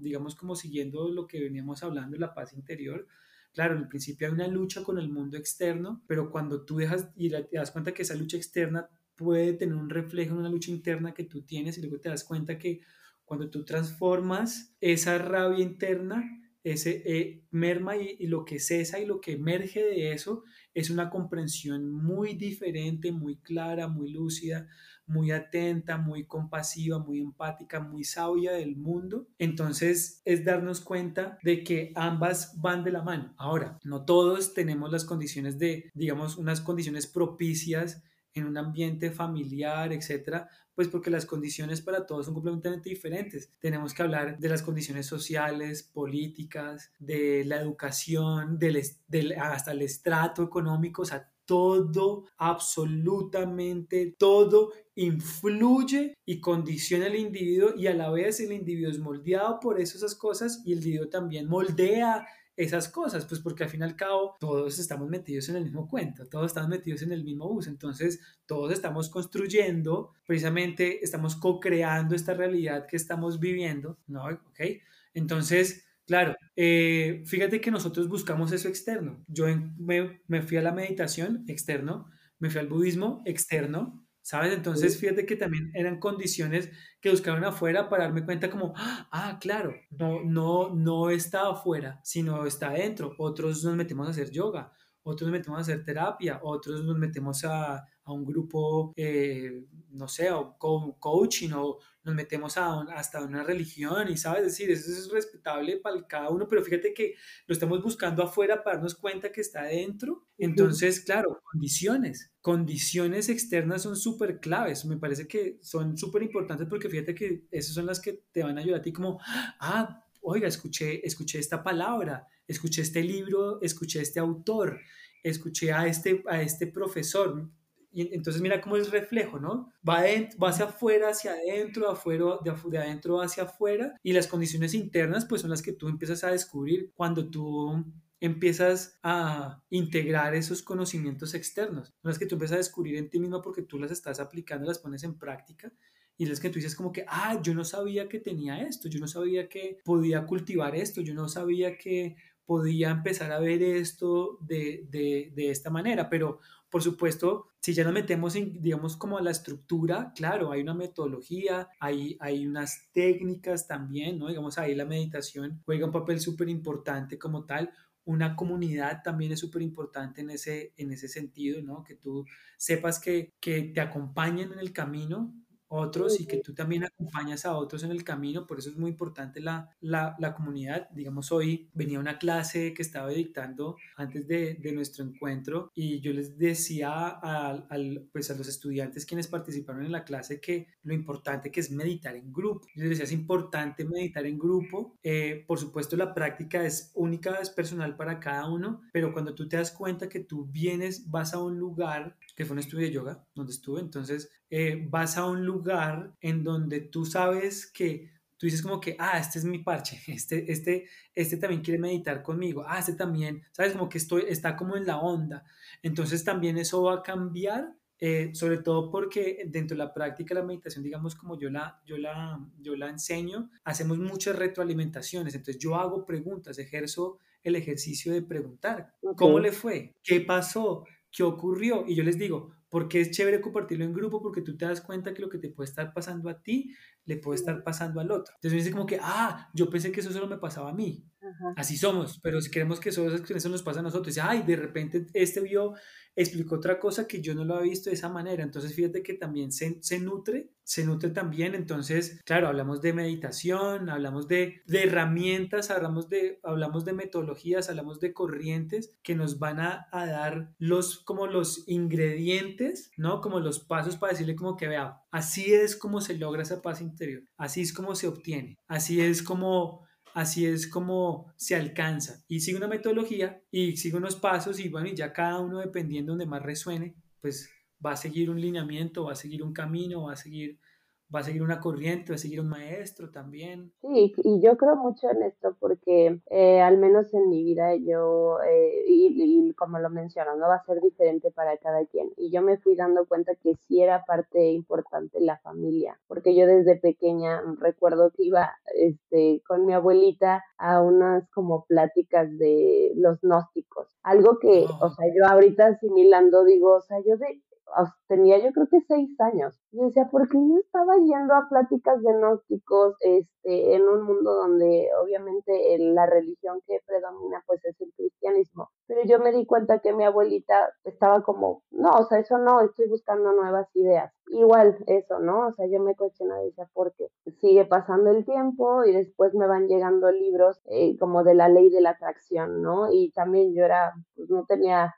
digamos, como siguiendo lo que veníamos hablando, la paz interior, Claro, el principio hay una lucha con el mundo externo, pero cuando tú dejas y te das cuenta que esa lucha externa puede tener un reflejo en una lucha interna que tú tienes y luego te das cuenta que cuando tú transformas esa rabia interna, ese eh, merma y, lo que cesa y lo que emerge de eso es una comprensión muy diferente, muy clara, muy lúcida, muy atenta, muy compasiva, muy empática, muy sabia del mundo. Entonces es darnos cuenta de que ambas van de la mano. Ahora, no todos tenemos las condiciones de, digamos, unas condiciones propicias en un ambiente familiar, etcétera, pues porque las condiciones para todos son completamente diferentes. Tenemos que hablar de las condiciones sociales, políticas, de la educación, del, hasta el estrato económico, o sea, todo, absolutamente todo influye y condiciona al individuo y a la vez el individuo es moldeado por esas cosas y el individuo también moldea esas cosas, pues porque al fin y al cabo todos estamos metidos en el mismo cuento, todos estamos metidos en el mismo bus, entonces todos estamos construyendo, precisamente estamos co-creando esta realidad que estamos viviendo, ¿no? ¿Ok? Entonces, Claro, eh, fíjate que nosotros buscamos eso externo. Yo me, me, fui a la meditación externo, me fui al budismo externo, ¿sabes? Entonces fíjate que también eran condiciones que buscaron afuera para darme cuenta como, ah, claro, no, no, no está afuera, sino está adentro. Otros nos metimos a hacer yoga, otros nos metemos a hacer terapia, otros nos metemos a, a un grupo, eh, no sé, o coaching o nos metemos a hasta una religión y sabes decir, eso es respetable para cada uno, pero fíjate que lo estamos buscando afuera para darnos cuenta que está adentro. Entonces, claro, condiciones, condiciones externas son súper claves, me parece que son súper importantes porque fíjate que esas son las que te van a ayudar a ti como, ah, oiga, escuché, escuché esta palabra, escuché este libro, escuché este autor, escuché a este, a este profesor, y entonces mira cómo es reflejo, ¿no? Va, va hacia afuera, hacia adentro, afuera, de, de, adentro hacia afuera, y las condiciones internas pues son las que tú empiezas a descubrir cuando tú empiezas a integrar esos conocimientos externos, son las que tú empiezas a descubrir en ti mismo porque tú las estás aplicando, las pones en práctica, y es que tú dices como que, ah, yo no sabía que tenía esto, yo no sabía que podía cultivar esto, yo no sabía que podía empezar a ver esto de, de, de esta manera, pero por supuesto, si ya nos metemos en, digamos, como la estructura, claro, hay una metodología, hay, hay unas técnicas también, ¿no? Digamos, ahí la meditación juega un papel súper importante como tal. Una comunidad también es súper importante en ese, en ese sentido, ¿no? Que tú sepas que, que te acompañen en el camino, otros y que tú también acompañas a otros en el camino, por eso es muy importante la, la, la comunidad. Digamos, hoy venía una clase que estaba dictando antes de, de nuestro encuentro y yo les decía a, pues a los estudiantes quienes participaron en la clase que lo importante que es meditar en grupo. Yo les decía, es importante meditar en grupo. Eh, por supuesto, la práctica es única, es personal para cada uno, pero cuando tú te das cuenta que tú vienes, vas a un lugar, que fue un estudio de yoga, donde estuve, entonces eh, vas a un lugar en donde tú sabes que tú dices como que, ah, este es mi parche, este, este, este también quiere meditar conmigo, ah, este también, sabes, como que estoy, está como en la onda. Entonces también eso va a cambiar, eh, sobre todo porque dentro de la práctica de la meditación, digamos como yo la, yo, la, yo la enseño, hacemos muchas retroalimentaciones, entonces yo hago preguntas, ejerzo el ejercicio de preguntar, ¿cómo le fue? ¿Qué pasó? ¿Qué ocurrió? Y yo les digo, porque es chévere compartirlo en grupo, porque tú te das cuenta que lo que te puede estar pasando a ti, le puede estar pasando al otro. Entonces dice como que, ah, yo pensé que eso solo me pasaba a mí. Así somos, pero si queremos que eso nos pasa a nosotros, y, ay, de repente este vio explicó otra cosa que yo no lo había visto de esa manera. Entonces, fíjate que también se, se nutre, se nutre también. Entonces, claro, hablamos de meditación, hablamos de, de, herramientas, hablamos de, hablamos de metodologías, hablamos de corrientes que nos van a, a, dar los, como los ingredientes, ¿no? Como los pasos para decirle como que vea, así es como se logra esa paz interior, así es como se obtiene, así es como así es como se alcanza. Y sigue una metodología y sigue unos pasos y bueno, y ya cada uno dependiendo donde más resuene, pues va a seguir un lineamiento, va a seguir un camino, va a seguir va a seguir una corriente, va a seguir un maestro también. Sí, y yo creo mucho en esto porque eh, al menos en mi vida yo, eh, y, como lo menciono, no va a ser diferente para cada quien. Y yo me fui dando cuenta que sí era parte importante la familia, porque yo desde pequeña recuerdo que iba este, con mi abuelita a unas como pláticas de los gnósticos. Algo que, o sea, yo ahorita asimilando digo, o sea, yo de, tenía yo creo que seis años. Y decía, ¿por qué yo estaba yendo a pláticas de gnósticos este, en un mundo donde obviamente la religión que predomina pues es el cristianismo? Pero yo me di cuenta que mi abuelita estaba como, no, o sea, eso no, estoy buscando nuevas ideas. Igual eso, ¿no? O sea, yo me cuestionaba y decía, ¿por qué? Sigue pasando el tiempo y después me van llegando libros eh, como de la ley de la atracción, ¿no? Y también yo era, pues no tenía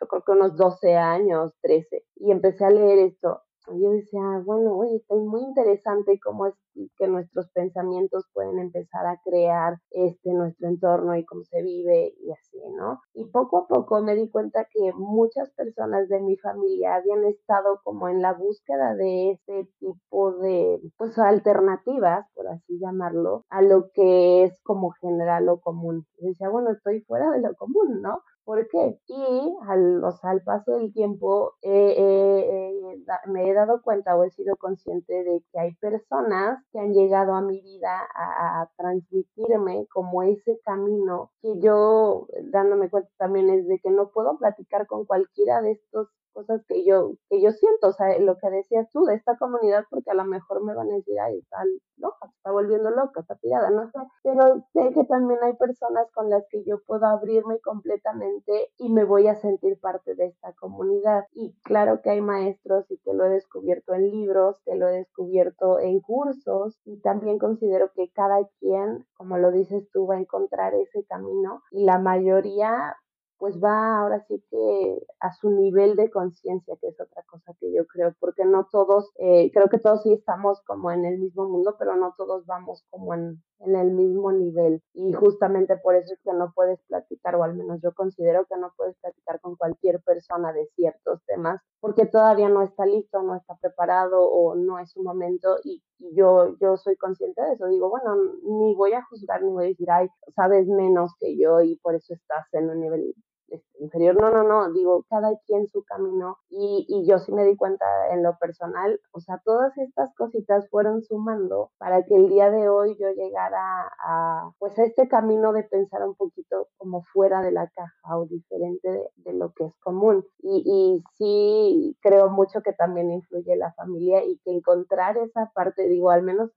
yo creo que unos 12 años, 13, y empecé a leer esto. Y yo decía, bueno, oye, está muy interesante cómo es que nuestros pensamientos pueden empezar a crear este nuestro entorno y cómo se vive y así, ¿no? Y poco a poco me di cuenta que muchas personas de mi familia habían estado como en la búsqueda de ese tipo de, pues, alternativas, por así llamarlo, a lo que es como general o común. Y decía, bueno, estoy fuera de lo común, ¿no? ¿Por qué? Y al, o sea, al paso del tiempo me he dado cuenta o he sido consciente de que hay personas que han llegado a mi vida a, transmitirme como ese camino que yo dándome cuenta también es de que no puedo platicar con cualquiera de estos cosas que yo, que yo siento, o sea, lo que decías tú de esta comunidad, porque a lo mejor me van a decir, ay, está loca, está volviendo loca, está tirada, no sé, pero sé que también hay personas con las que yo puedo abrirme completamente y me voy a sentir parte de esta comunidad. Y claro que hay maestros y que lo he descubierto en libros, que lo he descubierto en cursos y también considero que cada quien, como lo dices tú, va a encontrar ese camino y la mayoría pues va ahora sí que a su nivel de conciencia, que es otra cosa que yo creo, porque no todos, eh, creo que todos sí estamos como en el mismo mundo, pero no todos vamos como en, en el mismo nivel. Y justamente por eso es que no puedes platicar, o al menos yo considero que no puedes platicar con cualquier persona de ciertos temas, porque todavía no está listo, no está preparado o no es su momento. Y, yo, yo soy consciente de eso. Digo, bueno, ni voy a juzgar, ni voy a decir, ay, sabes menos que yo y por eso estás en un nivel este, inferior. No, no, no, digo, cada quien su camino y, y, yo sí me di cuenta en lo personal, o sea, todas estas cositas fueron sumando para que el día de hoy yo llegara a, pues a este camino de pensar un poquito como fuera de la caja o diferente de, de lo que es común. Y, y sí creo mucho que también influye la familia y que encontrar esa parte, digo, al menos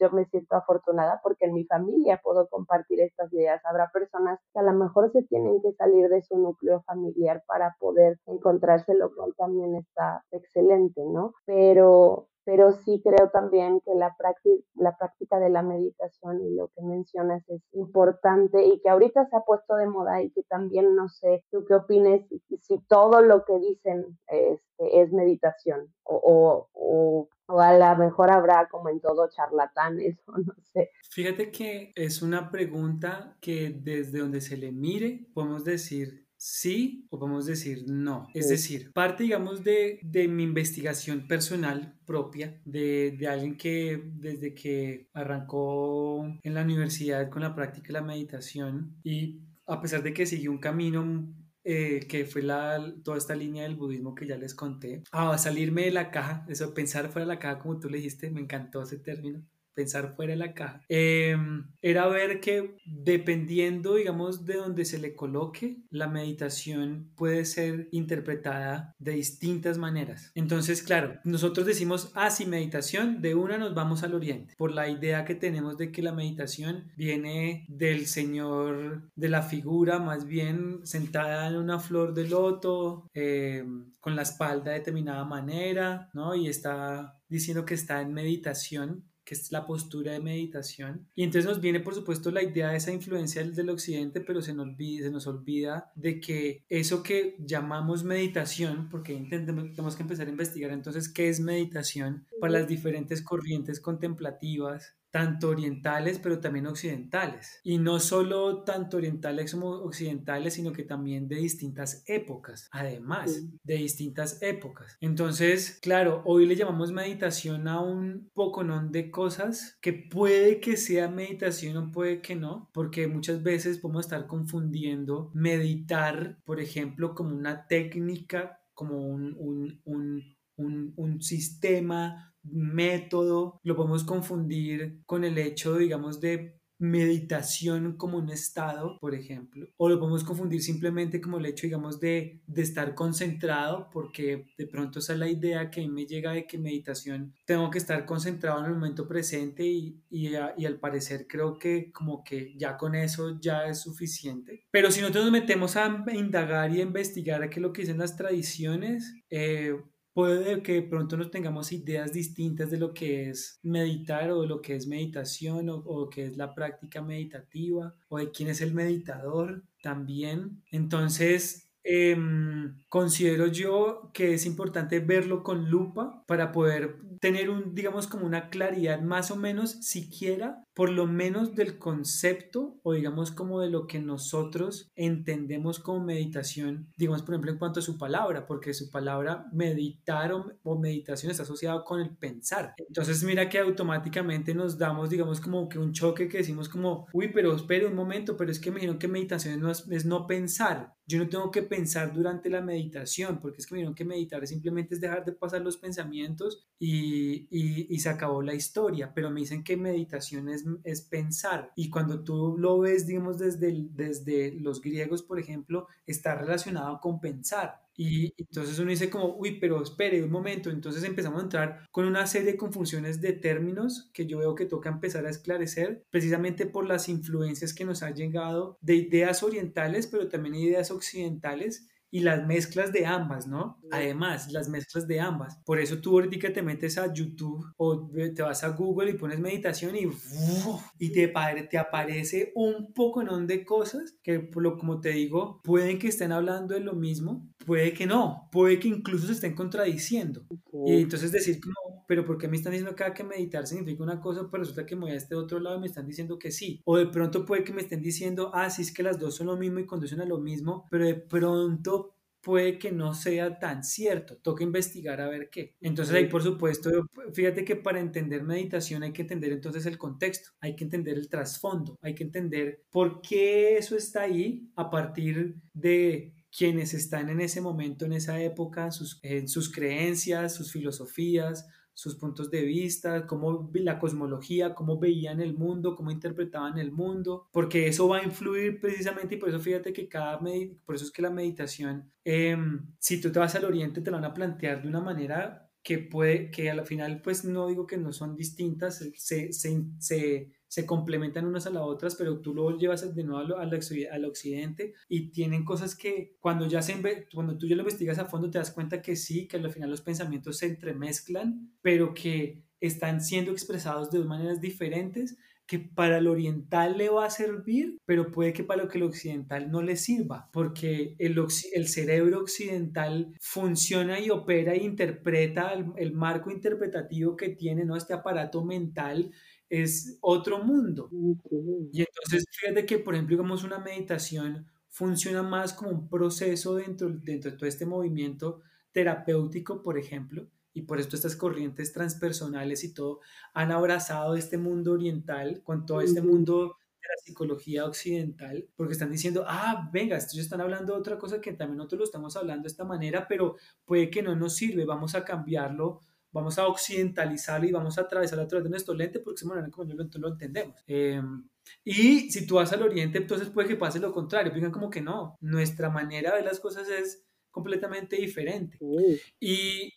yo me siento afortunada porque en mi familia puedo compartir estas ideas. Habrá personas que a lo mejor se tienen que salir de su núcleo familiar para poder encontrarse, lo cual también está excelente, ¿no? Pero pero sí creo también que la práctica, la práctica de la meditación y lo que mencionas es importante y que ahorita se ha puesto de moda y que también no sé tú qué opines si todo lo que dicen este, es meditación o, a lo mejor habrá como en todo charlatanes o no sé. Fíjate que es una pregunta que desde donde se le mire podemos decir sí o podemos decir no. Es decir, parte, digamos, de, de mi investigación personal propia, de, de, alguien que desde que arrancó en la universidad con la práctica de la meditación y a pesar de que siguió un camino eh, que fue la, toda esta línea del budismo que ya les conté, a salirme de la caja, eso, pensar fuera de la caja, como tú le dijiste, me encantó ese término, pensar fuera de la caja, em, era ver que dependiendo, digamos, de donde se le coloque, la meditación puede ser interpretada de distintas maneras. Entonces, claro, nosotros decimos, ah, meditación, de una nos vamos al oriente, por la idea que tenemos de que la meditación viene del Señor, de la figura más bien sentada en una flor de loto, em, con la espalda de determinada manera, ¿no? Y está diciendo que está en meditación que es la postura de meditación. Y entonces nos viene, por supuesto, la idea de esa influencia del, occidente, pero se nos, olvida, se nos olvida de que eso que llamamos meditación, porque tenemos que empezar a investigar entonces qué es meditación para las diferentes corrientes contemplativas, tanto orientales pero también occidentales. Y no solo tanto orientales como occidentales, sino que también de distintas épocas, además de distintas épocas. Entonces, claro, hoy le llamamos meditación a un poco de cosas que puede que sea meditación o puede que no, porque muchas veces podemos estar confundiendo meditar, por ejemplo, como una técnica, como un, un, un, un sistema método, lo podemos confundir con el hecho, digamos, de meditación como un estado, por ejemplo, o lo podemos confundir simplemente como el hecho, digamos, de, de estar concentrado, porque de pronto esa es la idea que me llega de que meditación tengo que estar concentrado en el momento presente y, y, y al parecer creo que como que ya con eso ya es suficiente. Pero si nosotros nos metemos a indagar y a investigar a qué es lo que dicen las tradiciones, eh, puede que pronto nos tengamos ideas distintas de lo que es meditar o de lo que es meditación o, o que es la práctica meditativa o de quién es el meditador también. Entonces, Em, considero yo que es importante verlo con lupa para poder tener un, digamos, como una claridad más o menos, siquiera, por lo menos del concepto o digamos como de lo que nosotros entendemos como meditación, digamos, por ejemplo, en cuanto a su palabra, porque su palabra meditar o, meditación está asociado con el pensar. Entonces, mira que automáticamente nos damos, digamos, como que un choque que decimos como, uy, pero espere un momento, pero es que me dijeron que meditación no es, es no pensar. Yo no tengo que pensar durante la meditación, porque es que me dijeron que meditar simplemente es dejar de pasar los pensamientos y, y, se acabó la historia, pero me dicen que meditación es es, pensar. Y cuando tú lo ves, digamos, desde, desde los griegos, por ejemplo, está relacionado con pensar. Y entonces uno dice como, uy, pero espere un momento. Entonces empezamos a entrar con una serie de confusiones de términos que yo veo que toca empezar a esclarecer precisamente por las influencias que nos han llegado de ideas orientales, pero también ideas occidentales y las mezclas de ambas, ¿no? Además, las mezclas de ambas. Por eso tú ahorita te metes a YouTube o te vas a Google y pones meditación y, y te, te aparece un poco de cosas que, por lo como te digo, pueden que estén hablando de lo mismo, puede que no, puede que incluso se estén contradiciendo. Y entonces decir como, pero ¿por qué me están diciendo acá que meditar significa una cosa, pero resulta que me voy a este otro lado y me están diciendo que sí? O de pronto puede que me estén diciendo, ah, sí es que las dos son lo mismo y conducen a lo mismo, pero de pronto puede que no sea tan cierto, toca investigar a ver qué. Entonces ahí por supuesto, fíjate que para entender meditación hay que entender entonces el contexto, hay que entender el trasfondo, hay que entender por qué eso está ahí a partir de quienes están en ese momento, en esa época, sus, en sus creencias, sus filosofías, sus puntos de vista, cómo la cosmología, cómo veían el mundo, cómo interpretaban el mundo, porque eso va a influir precisamente y por eso fíjate que cada, por eso es que la meditación, em, si tú te vas al oriente, te lo van a plantear de una manera que puede, que al final, pues no digo que no son distintas, se, se, se se complementan unas a las otras, pero tú lo llevas de nuevo al, al, occidente y tienen cosas que cuando, ya se, cuando tú ya lo investigas a fondo te das cuenta que sí, que al final los pensamientos se entremezclan, pero que están siendo expresados de dos maneras diferentes que para el oriental le va a servir, pero puede que para lo que el occidental no le sirva, porque el, el cerebro occidental funciona y opera e interpreta el, el, marco interpretativo que tiene, ¿no? Este aparato mental es otro mundo. Y entonces, fíjate que, por ejemplo, digamos, una meditación funciona más como un proceso dentro, dentro de todo este movimiento terapéutico, por ejemplo, y por esto estas corrientes transpersonales y todo han abrazado este mundo oriental con todo este mundo de la psicología occidental, porque están diciendo, ah, venga, estos están hablando de otra cosa que también nosotros lo estamos hablando de esta manera, pero puede que no nos sirve, vamos a cambiarlo vamos a occidentalizarlo y vamos a atravesarlo a través de nuestro lente porque es manera como nosotros lo entendemos. Em, y si tú vas al oriente, entonces puede que pase lo contrario. Digan como que no, nuestra manera de ver las cosas es completamente diferente. Y,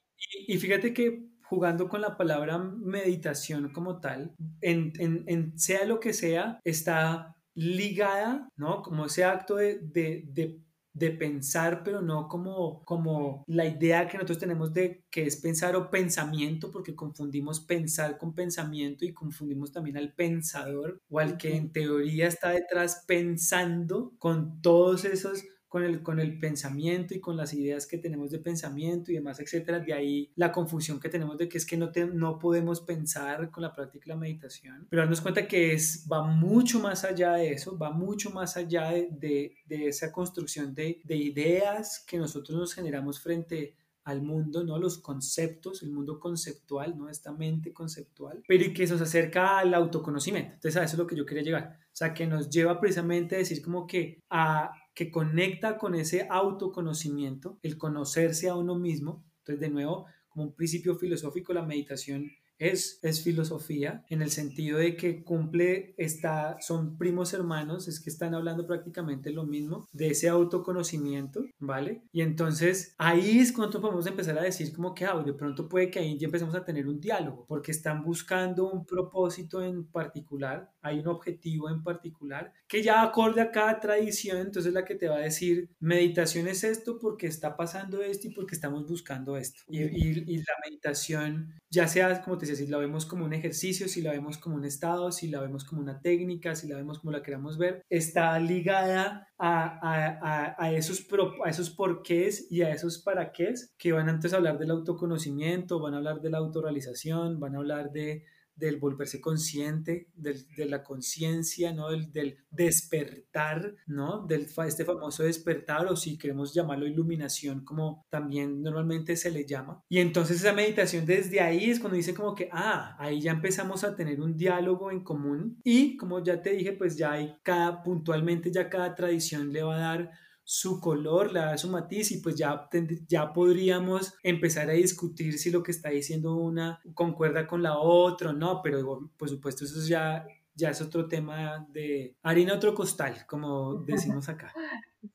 y, fíjate que jugando con la palabra meditación como tal, en, en, en, sea lo que sea, está ligada, ¿no? Como ese acto de, de, de de pensar, pero no como, como la idea que nosotros tenemos de que es pensar o pensamiento, porque confundimos pensar con pensamiento y confundimos también al pensador o al que en teoría está detrás pensando con todos esos con el, con el pensamiento y con las ideas que tenemos de pensamiento y demás, etcétera. De ahí la confusión que tenemos de que es que no, no podemos pensar con la práctica de la meditación. Pero darnos cuenta que es, va mucho más allá de eso, va mucho más allá de, de, de esa construcción de, de ideas que nosotros nos generamos frente al mundo, ¿no? Los conceptos, el mundo conceptual, ¿no? Esta mente conceptual, pero que nos acerca al autoconocimiento. Entonces a eso es lo que yo quería llegar. O sea, que nos lleva precisamente a decir como que a que conecta con ese autoconocimiento, el conocerse a uno mismo. Entonces, de nuevo, como un principio filosófico, la meditación es, es filosofía en el sentido de que cumple, está, son primos hermanos, es que están hablando prácticamente lo mismo, de ese autoconocimiento, ¿vale? Y entonces ahí es cuando podemos empezar a decir como que, ah, de pronto puede que ahí ya empecemos a tener un diálogo, porque están buscando un propósito en particular, hay un objetivo en particular, que ya acorde a cada tradición, entonces la que te va a decir, meditación es esto porque está pasando esto y porque estamos buscando esto. Y, y, la meditación, ya sea, como te si la vemos como un ejercicio, si la vemos como un estado, si la vemos como una técnica, si la vemos como la queramos ver, está ligada a, a, a, esos, pro, a esos porqués y a esos para qué que van antes a hablar del autoconocimiento, van a hablar de la autorrealización, van a hablar de del volverse consciente, del, de la conciencia, ¿no? Del, del, despertar, ¿no? Del este famoso despertar o si queremos llamarlo iluminación como también normalmente se le llama. Y entonces esa meditación desde ahí es cuando dice como que, ah, ahí ya empezamos a tener un diálogo en común y como ya te dije, pues ya hay cada, puntualmente ya cada tradición le va a dar su color, le da su matiz y pues ya, ya podríamos empezar a discutir si lo que está diciendo una concuerda con la otra, no, pero por supuesto eso ya ya es otro tema de harina otro costal, como decimos acá.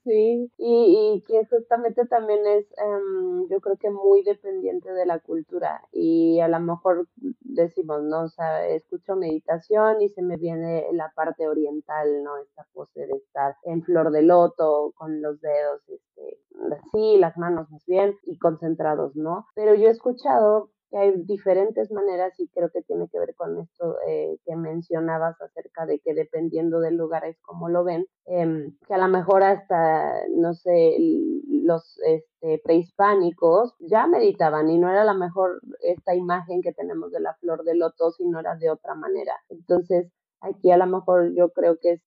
Sí, y, y que justamente también es, em, yo creo que muy dependiente de la cultura y a lo mejor decimos, ¿no? O sea, escucho meditación y se me viene la parte oriental, ¿no? Esta pose de estar en flor de loto, con los dedos, este, así, las manos más bien, y concentrados, ¿no? Pero yo he escuchado que hay diferentes maneras y creo que tiene que ver con esto eh, que mencionabas acerca de que dependiendo del lugar es como lo ven, em, que a lo mejor hasta, no sé, los este, prehispánicos ya meditaban y no era la mejor esta imagen que tenemos de la flor de loto, sino era de otra manera. Entonces, aquí a lo mejor yo creo que es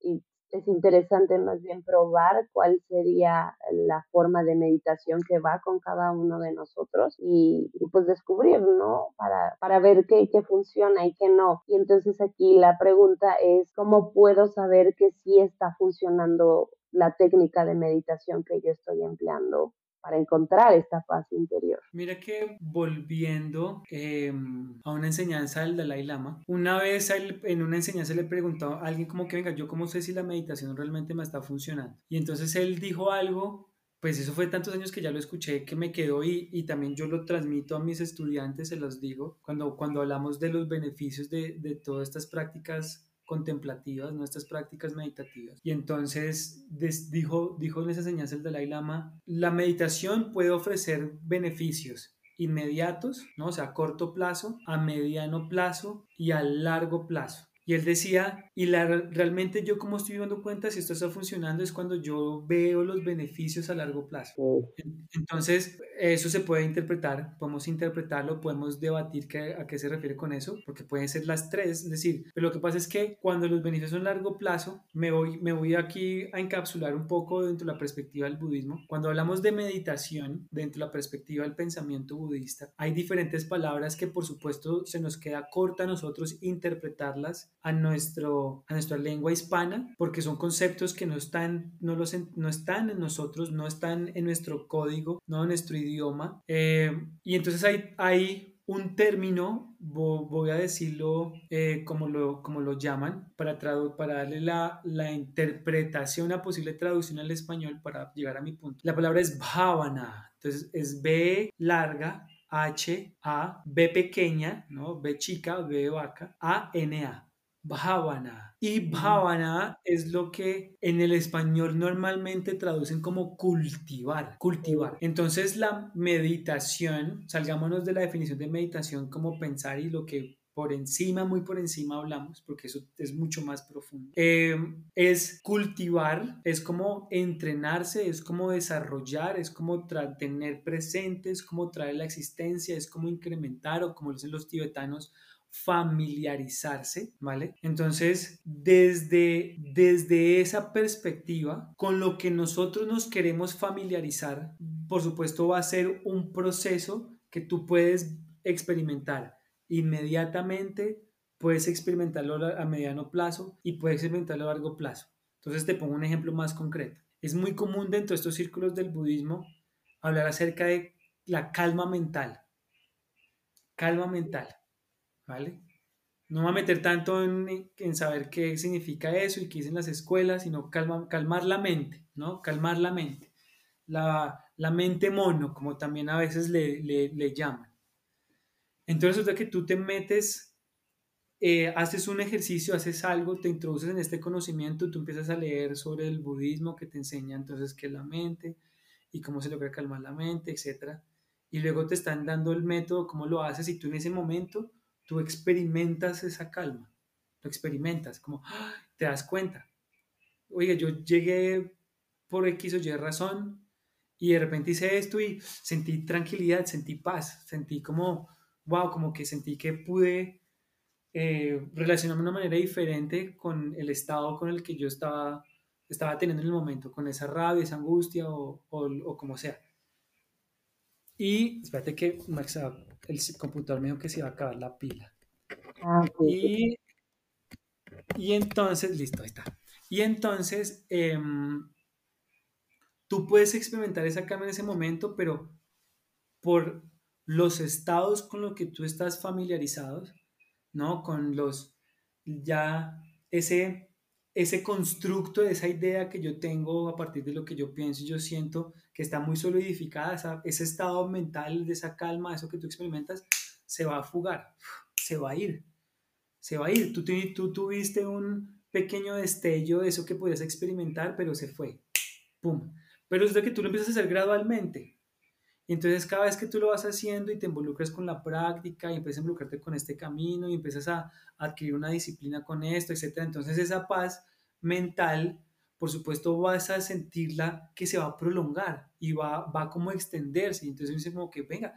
es interesante más bien probar cuál sería la forma de meditación que va con cada uno de nosotros y, pues descubrir, ¿no? Para, para ver qué, qué funciona y qué no. Y entonces aquí la pregunta es, ¿cómo puedo saber que sí está funcionando la técnica de meditación que yo estoy empleando para encontrar esta paz interior. Mira que volviendo em, a una enseñanza del Dalai Lama, una vez en una enseñanza le preguntó a alguien como que venga, yo cómo sé si la meditación realmente me está funcionando. Y entonces él dijo algo pues eso fue tantos años que ya lo escuché que me quedó y, y, también yo lo transmito a mis estudiantes, se los digo, cuando, cuando hablamos de los beneficios de, de todas estas prácticas contemplativas, nuestras prácticas meditativas. Y entonces dijo, dijo en esa enseñanza el Dalai Lama, la meditación puede ofrecer beneficios inmediatos, ¿no? o sea, a corto plazo, a mediano plazo y a largo plazo. Y él decía, y la, realmente yo como estoy dando cuenta si esto está funcionando es cuando yo veo los beneficios a largo plazo. Entonces, eso se puede interpretar, podemos interpretarlo, podemos debatir qué, a qué se refiere con eso, porque pueden ser las tres, es decir, pero lo que pasa es que cuando los beneficios son a largo plazo, me voy, me voy aquí a encapsular un poco dentro de la perspectiva del budismo. Cuando hablamos de meditación, dentro de la perspectiva del pensamiento budista, hay diferentes palabras que por supuesto se nos queda corta a nosotros interpretarlas a, nuestro, a nuestra lengua hispana, porque son conceptos que no están, no, los, no están en nosotros, no están en nuestro código, no en nuestro idioma. Eh, y entonces hay, hay un término, voy a decirlo eh, como, lo, como lo llaman, para, para darle la, la, interpretación, una posible traducción al español para llegar a mi punto. La palabra es bhavana, entonces es B larga, H, A, B pequeña, ¿no? B chica, B vaca, A, N, A. Bhavana. Y bhavana es lo que en el español normalmente traducen como cultivar, cultivar. Entonces la meditación, salgámonos de la definición de meditación como pensar y lo que por encima, muy por encima hablamos, porque eso es mucho más profundo. Eh, es cultivar, es como entrenarse, es como desarrollar, es como tener presente, es como traer la existencia, es como incrementar o como dicen los tibetanos, familiarizarse, ¿vale? Entonces, desde, desde esa perspectiva, con lo que nosotros nos queremos familiarizar, por supuesto va a ser un proceso que tú puedes experimentar inmediatamente, puedes experimentarlo a mediano plazo y puedes experimentarlo a largo plazo. Entonces te pongo un ejemplo más concreto. Es muy común dentro de estos círculos del budismo hablar acerca de la calma mental. Calma mental. ¿Vale? No va a meter tanto en, saber qué significa eso y qué dicen las escuelas, sino calmar la mente, ¿no? Calmar la mente. La, mente mono, como también a veces le, llaman. Entonces, es que tú te metes, eh, haces un ejercicio, haces algo, te introduces en este conocimiento, tú empiezas a leer sobre el budismo que te enseña entonces qué es la mente y cómo se logra calmar la mente, etc. Y luego te están dando el método, cómo lo haces y tú en ese momento tú experimentas esa calma, lo experimentas, como ¡ah! te das cuenta. Oye, yo llegué por X o Y razón y de repente hice esto y sentí tranquilidad, sentí paz, sentí como, wow, como que sentí que pude eh, relacionarme de una manera diferente con el estado con el que yo estaba, estaba teniendo en el momento, con esa rabia, esa angustia o, o, como sea. Y espérate que Max, el computador me dijo que se iba a acabar la pila. Ah, y, y, entonces, listo, ahí está. Y entonces, em, tú puedes experimentar esa calma en ese momento, pero por los estados con los que tú estás familiarizados, ¿no? Con los, ya ese, ese constructo, esa idea que yo tengo a partir de lo que yo pienso y yo siento que está muy solidificada, ese estado mental de esa calma, eso que tú experimentas, se va a fugar, se va a ir, se va a ir. Tú, tú tuviste un pequeño destello de eso que podías experimentar, pero se fue. ¡Pum! Pero es de que tú lo empiezas a hacer gradualmente. Y entonces cada vez que tú lo vas haciendo y te involucras con la práctica y empiezas a involucrarte con este camino y empiezas a, adquirir una disciplina con esto, etc. Entonces esa paz mental, por supuesto, vas a sentirla que se va a prolongar y va, va como a extenderse. Y entonces dice como que, venga,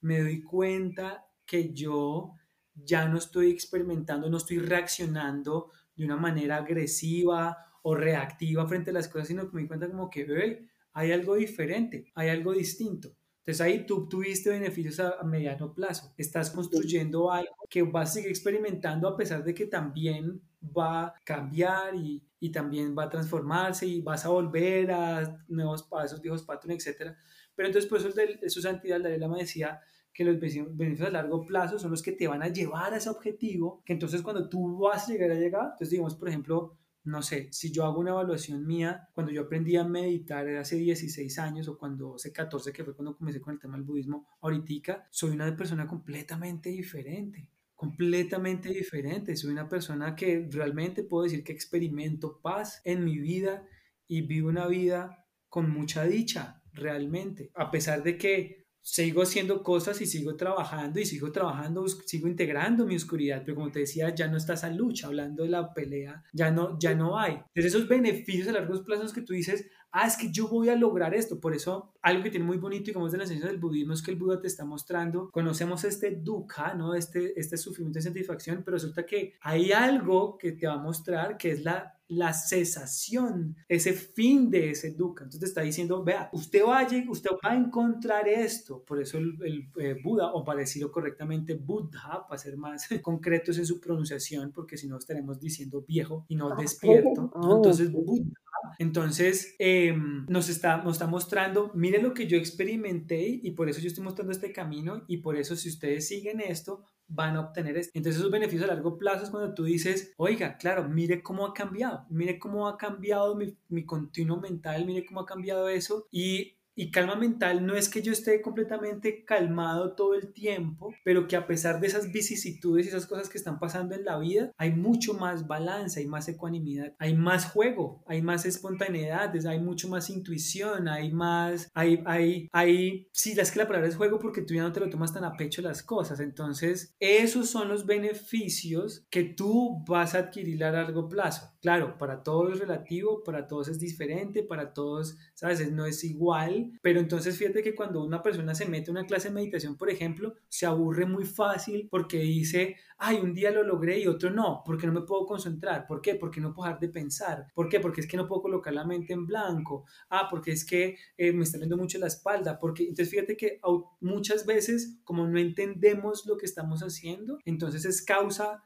me doy cuenta que yo ya no estoy experimentando, no estoy reaccionando de una manera agresiva o reactiva frente a las cosas, sino que me doy cuenta como que, hay algo diferente, hay algo distinto. Entonces ahí tú tuviste beneficios a, mediano plazo. Estás construyendo algo que vas a seguir experimentando a pesar de que también va a cambiar y, y también va a transformarse y vas a volver a, nuevos, a esos viejos patrones, etc. Pero entonces por eso, el, su santidad Dalai Lama decía que los beneficios a largo plazo son los que te van a llevar a ese objetivo, que entonces cuando tú vas a llegar a llegar, entonces digamos, por ejemplo, no sé, si yo hago una evaluación mía, cuando yo aprendí a meditar hace 16 años o cuando hace 14, que fue cuando comencé con el tema del budismo, ahorita soy una persona completamente diferente, completamente diferente. Soy una persona que realmente puedo decir que experimento paz en mi vida y vivo una vida con mucha dicha, realmente, a pesar de que sigo haciendo cosas y sigo trabajando y sigo trabajando, sigo integrando mi oscuridad, pero como te decía, ya no está esa lucha, hablando de la pelea, ya no, ya no hay. Entonces esos beneficios a largos plazos que tú dices, ah, es que yo voy a lograr esto. Por eso, algo que tiene muy bonito y como es de la enseñanza del budismo es que el Buda te está mostrando, conocemos este dukkha, ¿no? Este, este sufrimiento y satisfacción, pero resulta que hay algo que te va a mostrar que es la la cesación, ese fin de ese dukkha. Entonces te está diciendo, vea, usted va a, usted va a encontrar esto. Por eso el, el eh, Buda, o para decirlo correctamente, Buddha, para ser más concretos en su pronunciación, porque si no estaremos diciendo viejo y no despierto. Entonces, Buddha entonces, em, nos, está, nos está mostrando, mire lo que yo experimenté y por eso yo estoy mostrando este camino y por eso si ustedes siguen esto, van a obtener esto. Entonces esos beneficios a largo plazo es cuando tú dices, oiga, claro, mire cómo ha cambiado, mire cómo ha cambiado mi, mi continuo mental, mire cómo ha cambiado eso y y calma mental no es que yo esté completamente calmado todo el tiempo, pero que a pesar de esas vicisitudes y esas cosas que están pasando en la vida, hay mucho más balance, hay más ecuanimidad, hay más juego, hay más espontaneidad, hay mucho más intuición, hay más, hay, hay, hay, sí, es que la palabra es juego porque tú ya no te lo tomas tan a pecho las cosas. Entonces, esos son los beneficios que tú vas a adquirir a largo plazo. Claro, para todos es relativo, para todos es diferente, para todos, sabes, no es igual, pero entonces fíjate que cuando una persona se mete a una clase de meditación, por ejemplo, se aburre muy fácil porque dice, ay, un día lo logré y otro no, porque no me puedo concentrar. ¿Por qué? Porque no puedo dejar de pensar. ¿Por qué? Porque es que no puedo colocar la mente en blanco. Ah, porque es que eh, me está viendo mucho la espalda. Porque entonces fíjate que muchas veces, como no entendemos lo que estamos haciendo, entonces es causa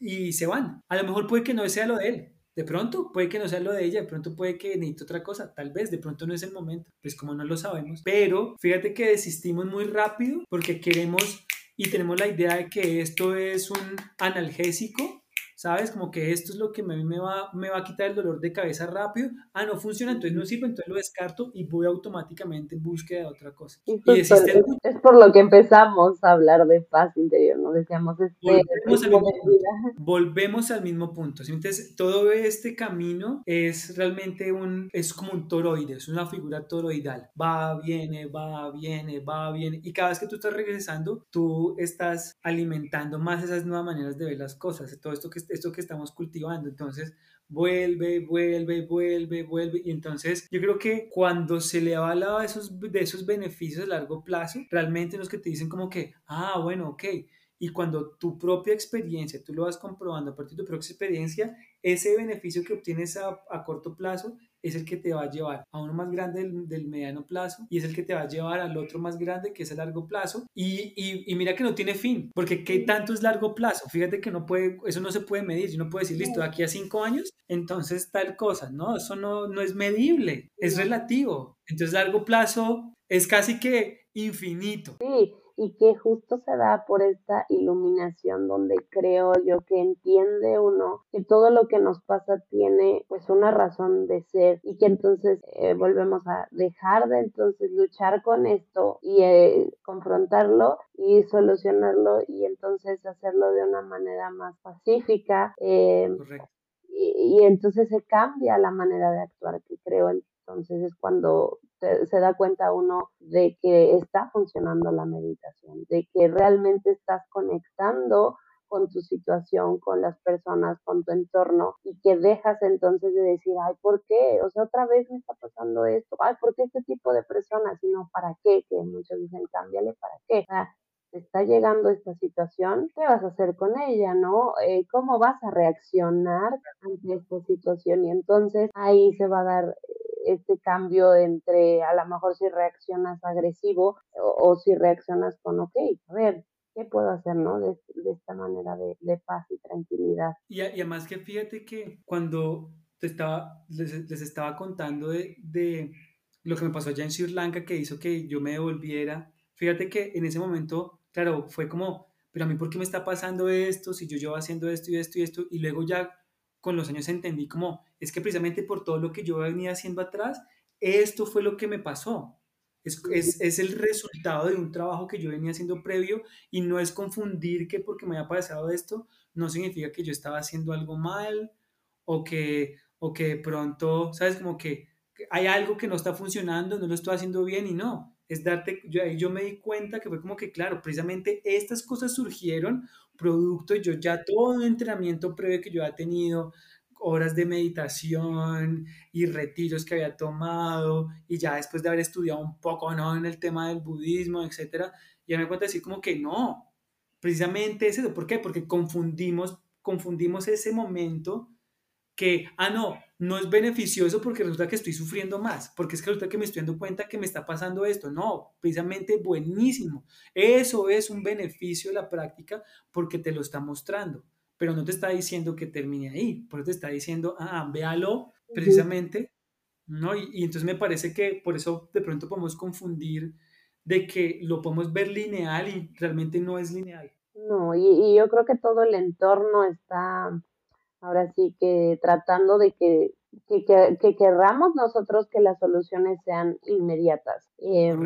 y se van. A lo mejor puede que no sea lo de él, de pronto puede que no sea lo de ella, de pronto puede que necesite otra cosa, tal vez, de pronto no es el momento, pues como no lo sabemos. Pero fíjate que desistimos muy rápido porque queremos y tenemos la idea de que esto es un analgésico ¿sabes? Como que esto es lo que me, me, va, me va a quitar el dolor de cabeza rápido. Ah, no funciona, entonces no sirve, entonces lo descarto y voy automáticamente en búsqueda de otra cosa. Y, es, por lo que empezamos a hablar de paz interior, ¿no? Decíamos, este, volvemos, al mismo punto, volvemos al mismo punto. Entonces, todo este camino es realmente un, es como un toroide, es una figura toroidal. Va, viene, va, viene, va, viene. Y cada vez que tú estás regresando, tú estás alimentando más esas nuevas maneras de ver las cosas. Todo esto que esto que estamos cultivando. Entonces, vuelve, vuelve, vuelve, vuelve. Y entonces yo creo que cuando se le habla de esos, de esos beneficios a largo plazo, realmente los que te dicen como que, ah, bueno, ok. Y cuando tu propia experiencia, tú lo vas comprobando a partir de tu propia experiencia, ese beneficio que obtienes a, a corto plazo es el que te va a llevar a uno más grande del, mediano plazo y es el que te va a llevar al otro más grande que es el largo plazo. Y, y, mira que no tiene fin porque qué tanto es largo plazo fíjate que no puede eso no se puede medir. Yo no puedo decir listo de aquí a cinco años entonces tal cosa no eso no, no es medible es relativo. Entonces largo plazo es casi que infinito. Sí y que justo se da por esta iluminación donde creo yo que entiende uno que todo lo que nos pasa tiene pues una razón de ser y que entonces eh, volvemos a dejar de entonces luchar con esto y eh, confrontarlo y solucionarlo y entonces hacerlo de una manera más pacífica. Eh, y, y, entonces se cambia la manera de actuar que creo entonces es cuando se da cuenta uno de que está funcionando la meditación, de que realmente estás conectando con tu situación, con las personas, con tu entorno y que dejas entonces de decir, ay, ¿por qué? O sea, otra vez me está pasando esto, ay, ¿por qué este tipo de personas? Y no, ¿para qué? Que muchos dicen, cámbiale, ¿para qué? O sea, te está llegando esta situación, ¿qué vas a hacer con ella, no? Eh, ¿Cómo vas a reaccionar ante esta situación? Y entonces ahí se va a dar este cambio entre a lo mejor si reaccionas agresivo o, si reaccionas con, ok, a ver, ¿qué puedo hacer, no? De, esta manera de, paz y tranquilidad. Y, además que fíjate que cuando te estaba, les, estaba contando de, de, lo que me pasó allá en Sri Lanka que hizo que yo me devolviera, fíjate que en ese momento, claro, fue como, pero a mí, ¿por qué me está pasando esto? Si yo llevo haciendo esto y esto y esto, y luego ya con los años entendí como, es que precisamente por todo lo que yo venía haciendo atrás, esto fue lo que me pasó. Es, es, es, el resultado de un trabajo que yo venía haciendo previo y no es confundir que porque me haya pasado esto, no significa que yo estaba haciendo algo mal o que, o que de pronto, ¿sabes? Como que hay algo que no está funcionando, no lo estoy haciendo bien y no. Es darte, yo, ahí yo me di cuenta que fue como que, claro, precisamente estas cosas surgieron producto, yo ya todo un entrenamiento previo que yo había tenido, horas de meditación y retiros que había tomado y ya después de haber estudiado un poco ¿no? en el tema del budismo, etcétera, ya me cuenta decir como que no, precisamente es eso, ¿por qué? Porque confundimos, confundimos ese momento que, ah, no, no es beneficioso porque resulta que estoy sufriendo más, porque es que resulta que me estoy dando cuenta que me está pasando esto. No, precisamente buenísimo. Eso es un beneficio de la práctica porque te lo está mostrando, pero no te está diciendo que termine ahí, porque te está diciendo, ah, véalo precisamente, ¿no? Y, y entonces me parece que por eso de pronto podemos confundir de que lo podemos ver lineal y realmente no es lineal. No, y, y yo creo que todo el entorno está ahora sí que tratando de que, que, que, querramos nosotros que las soluciones sean inmediatas. Eh,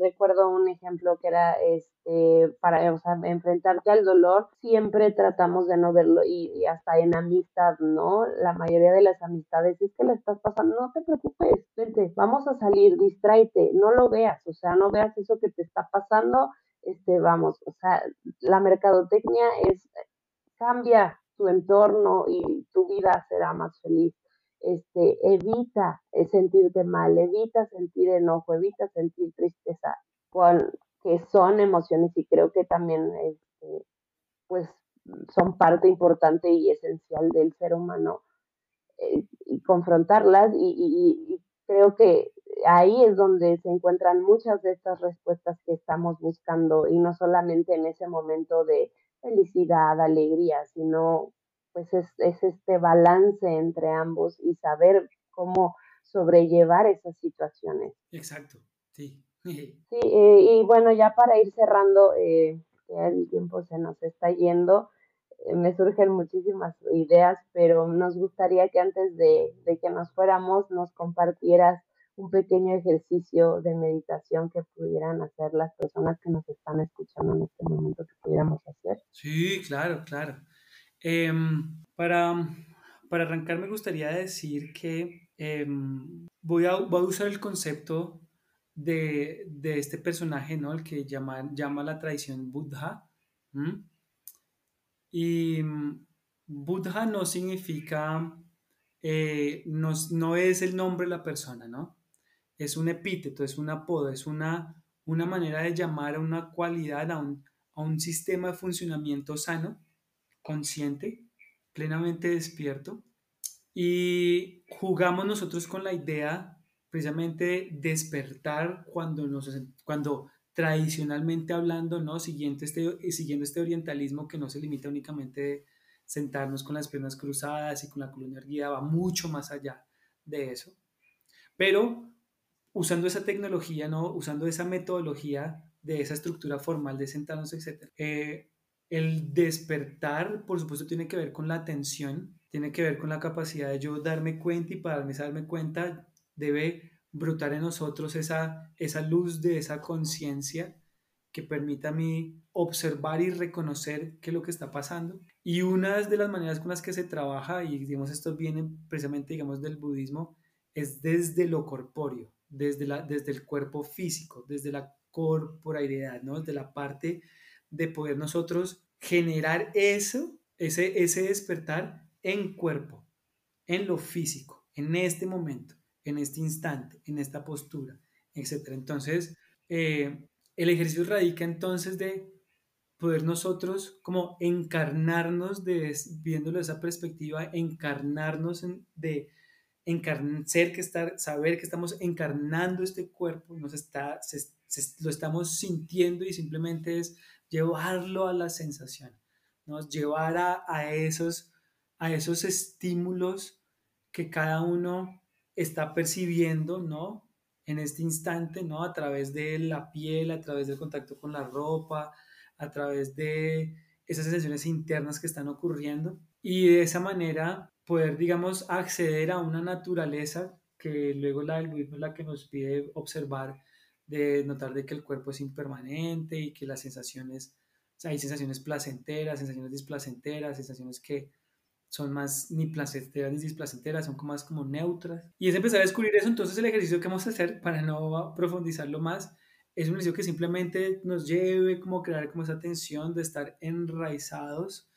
recuerdo un ejemplo que era este para o sea, enfrentarte al dolor, siempre tratamos de no verlo y, hasta en amistad, ¿no? La mayoría de las amistades es que le estás pasando, no te preocupes, vente, vamos a salir, distráete, no lo veas, o sea, no veas eso que te está pasando, este, vamos, o sea, la mercadotecnia es cambia, tu entorno y tu vida será más feliz. Este, evita sentirte mal, evita sentir enojo, evita sentir tristeza, que son emociones y creo que también este, pues son parte importante y esencial del ser humano eh, y confrontarlas y creo que ahí es donde se encuentran muchas de estas respuestas que estamos buscando y no solamente en ese momento de felicidad, alegría, sino pues es, este balance entre ambos y saber cómo sobrellevar esas situaciones. Exacto, sí. sí, eh, y bueno, ya para ir cerrando, eh, el tiempo se nos está yendo, eh, me surgen muchísimas ideas, pero nos gustaría que antes de, de que nos fuéramos nos compartieras un pequeño ejercicio de meditación que pudieran hacer las personas que nos están escuchando en este momento que pudiéramos hacer. Sí, claro, claro. Em, para, para arrancar me gustaría decir que em, voy, a, voy, a, usar el concepto de, de, este personaje, ¿no? El que llama, llama la tradición Buddha. Y mm, Buddha no significa, eh, no, no, es el nombre de la persona, ¿no? Es un epíteto, es un apodo, es una, una manera de llamar a una cualidad, a un, a un sistema de funcionamiento sano, consciente, plenamente despierto. Y jugamos nosotros con la idea precisamente despertar cuando, nos, cuando tradicionalmente hablando, ¿no? Siguiendo este, siguiendo este orientalismo que no se limita únicamente a sentarnos con las piernas cruzadas y con la columna erguida, va mucho más allá de eso. Pero usando esa tecnología, ¿no? usando esa metodología de esa estructura formal de sentarnos, etc. Eh, el despertar, por supuesto, tiene que ver con la atención, tiene que ver con la capacidad de yo darme cuenta y para darme cuenta debe brotar en nosotros esa, esa luz de esa conciencia que permita a mí observar y reconocer qué es lo que está pasando. Y una de las maneras con las que se trabaja, y digamos esto viene precisamente digamos del budismo, es desde lo corpóreo, desde, la, desde el cuerpo físico, desde la corporalidad, ¿no? Desde la parte de poder nosotros generar eso, ese, ese despertar en cuerpo, en lo físico, en este momento, en este instante, en esta postura, etc. Entonces, eh, el ejercicio radica entonces de poder nosotros como encarnarnos de, viéndolo de esa perspectiva, encarnarnos de ser que estar, saber que estamos encarnando este cuerpo, nos está, lo estamos sintiendo y simplemente es llevarlo a la sensación, ¿no? llevar a, a, esos, a esos estímulos que cada uno está percibiendo, ¿no? En este instante, ¿no? A través de la piel, a través del contacto con la ropa, a través de esas sensaciones internas que están ocurriendo y de esa manera poder, digamos, acceder a una naturaleza que luego la del budismo es la que nos pide observar, de notar de que el cuerpo es impermanente y que las sensaciones, hay sensaciones placenteras, sensaciones displacenteras, sensaciones que son más ni placenteras ni displacenteras, son más como neutras. Y es empezar a descubrir eso, entonces el ejercicio que vamos a hacer para no profundizarlo más es un ejercicio que simplemente nos lleve como a crear como esa tensión de estar enraizados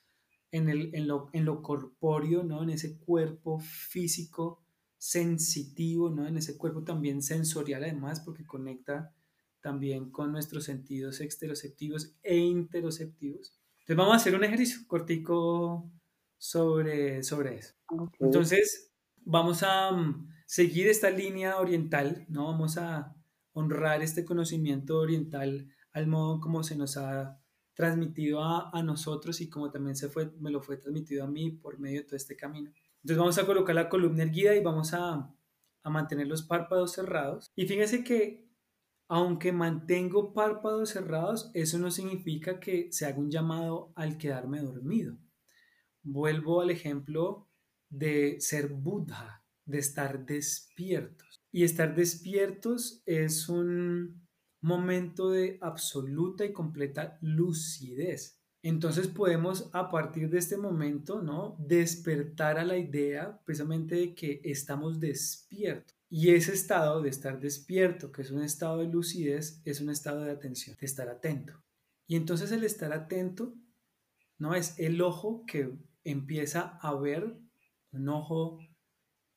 en, el, en, lo, en lo corpóreo, ¿no? En ese cuerpo físico sensitivo, ¿no? En ese cuerpo también sensorial además, porque conecta también con nuestros sentidos exteroceptivos e interoceptivos. Entonces vamos a hacer un ejercicio cortico sobre, sobre eso. Entonces vamos a mm, seguir esta línea oriental, ¿no? Vamos a honrar este conocimiento oriental al modo como se nos ha transmitido a, a, nosotros y como también se fue, me lo fue transmitido a mí por medio de todo este camino. Entonces vamos a colocar la columna erguida y vamos a, a mantener los párpados cerrados. Y fíjense que aunque mantengo párpados cerrados, eso no significa que se haga un llamado al quedarme dormido. Vuelvo al ejemplo de ser Buddha, de estar despiertos. Y estar despiertos es un, momento de absoluta y completa lucidez. Entonces podemos a partir de este momento, ¿no? Despertar a la idea precisamente de que estamos despiertos. Y ese estado de estar despierto, que es un estado de lucidez, es un estado de atención, de estar atento. Y entonces el estar atento, ¿no? Es el ojo que empieza a ver, un ojo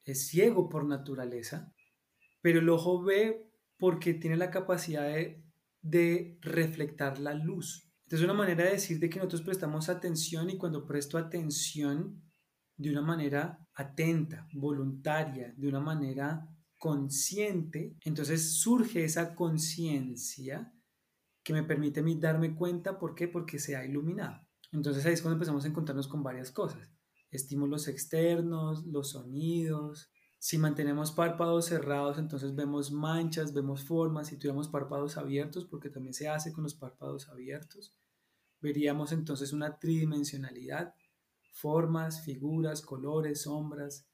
es ciego por naturaleza, pero el ojo ve porque tiene la capacidad de, de reflectar la luz. Entonces, una manera de decir de que nosotros prestamos atención y cuando presto atención de una manera atenta, voluntaria, de una manera consciente, entonces surge esa conciencia que me permite a mí darme cuenta, ¿por qué? Porque se ha iluminado. Entonces ahí es cuando empezamos a encontrarnos con varias cosas. Estímulos externos, los sonidos, si mantenemos párpados cerrados, entonces vemos manchas, vemos formas. Si tuviéramos párpados abiertos, porque también se hace con los párpados abiertos, veríamos entonces una tridimensionalidad, formas, figuras, colores, sombras.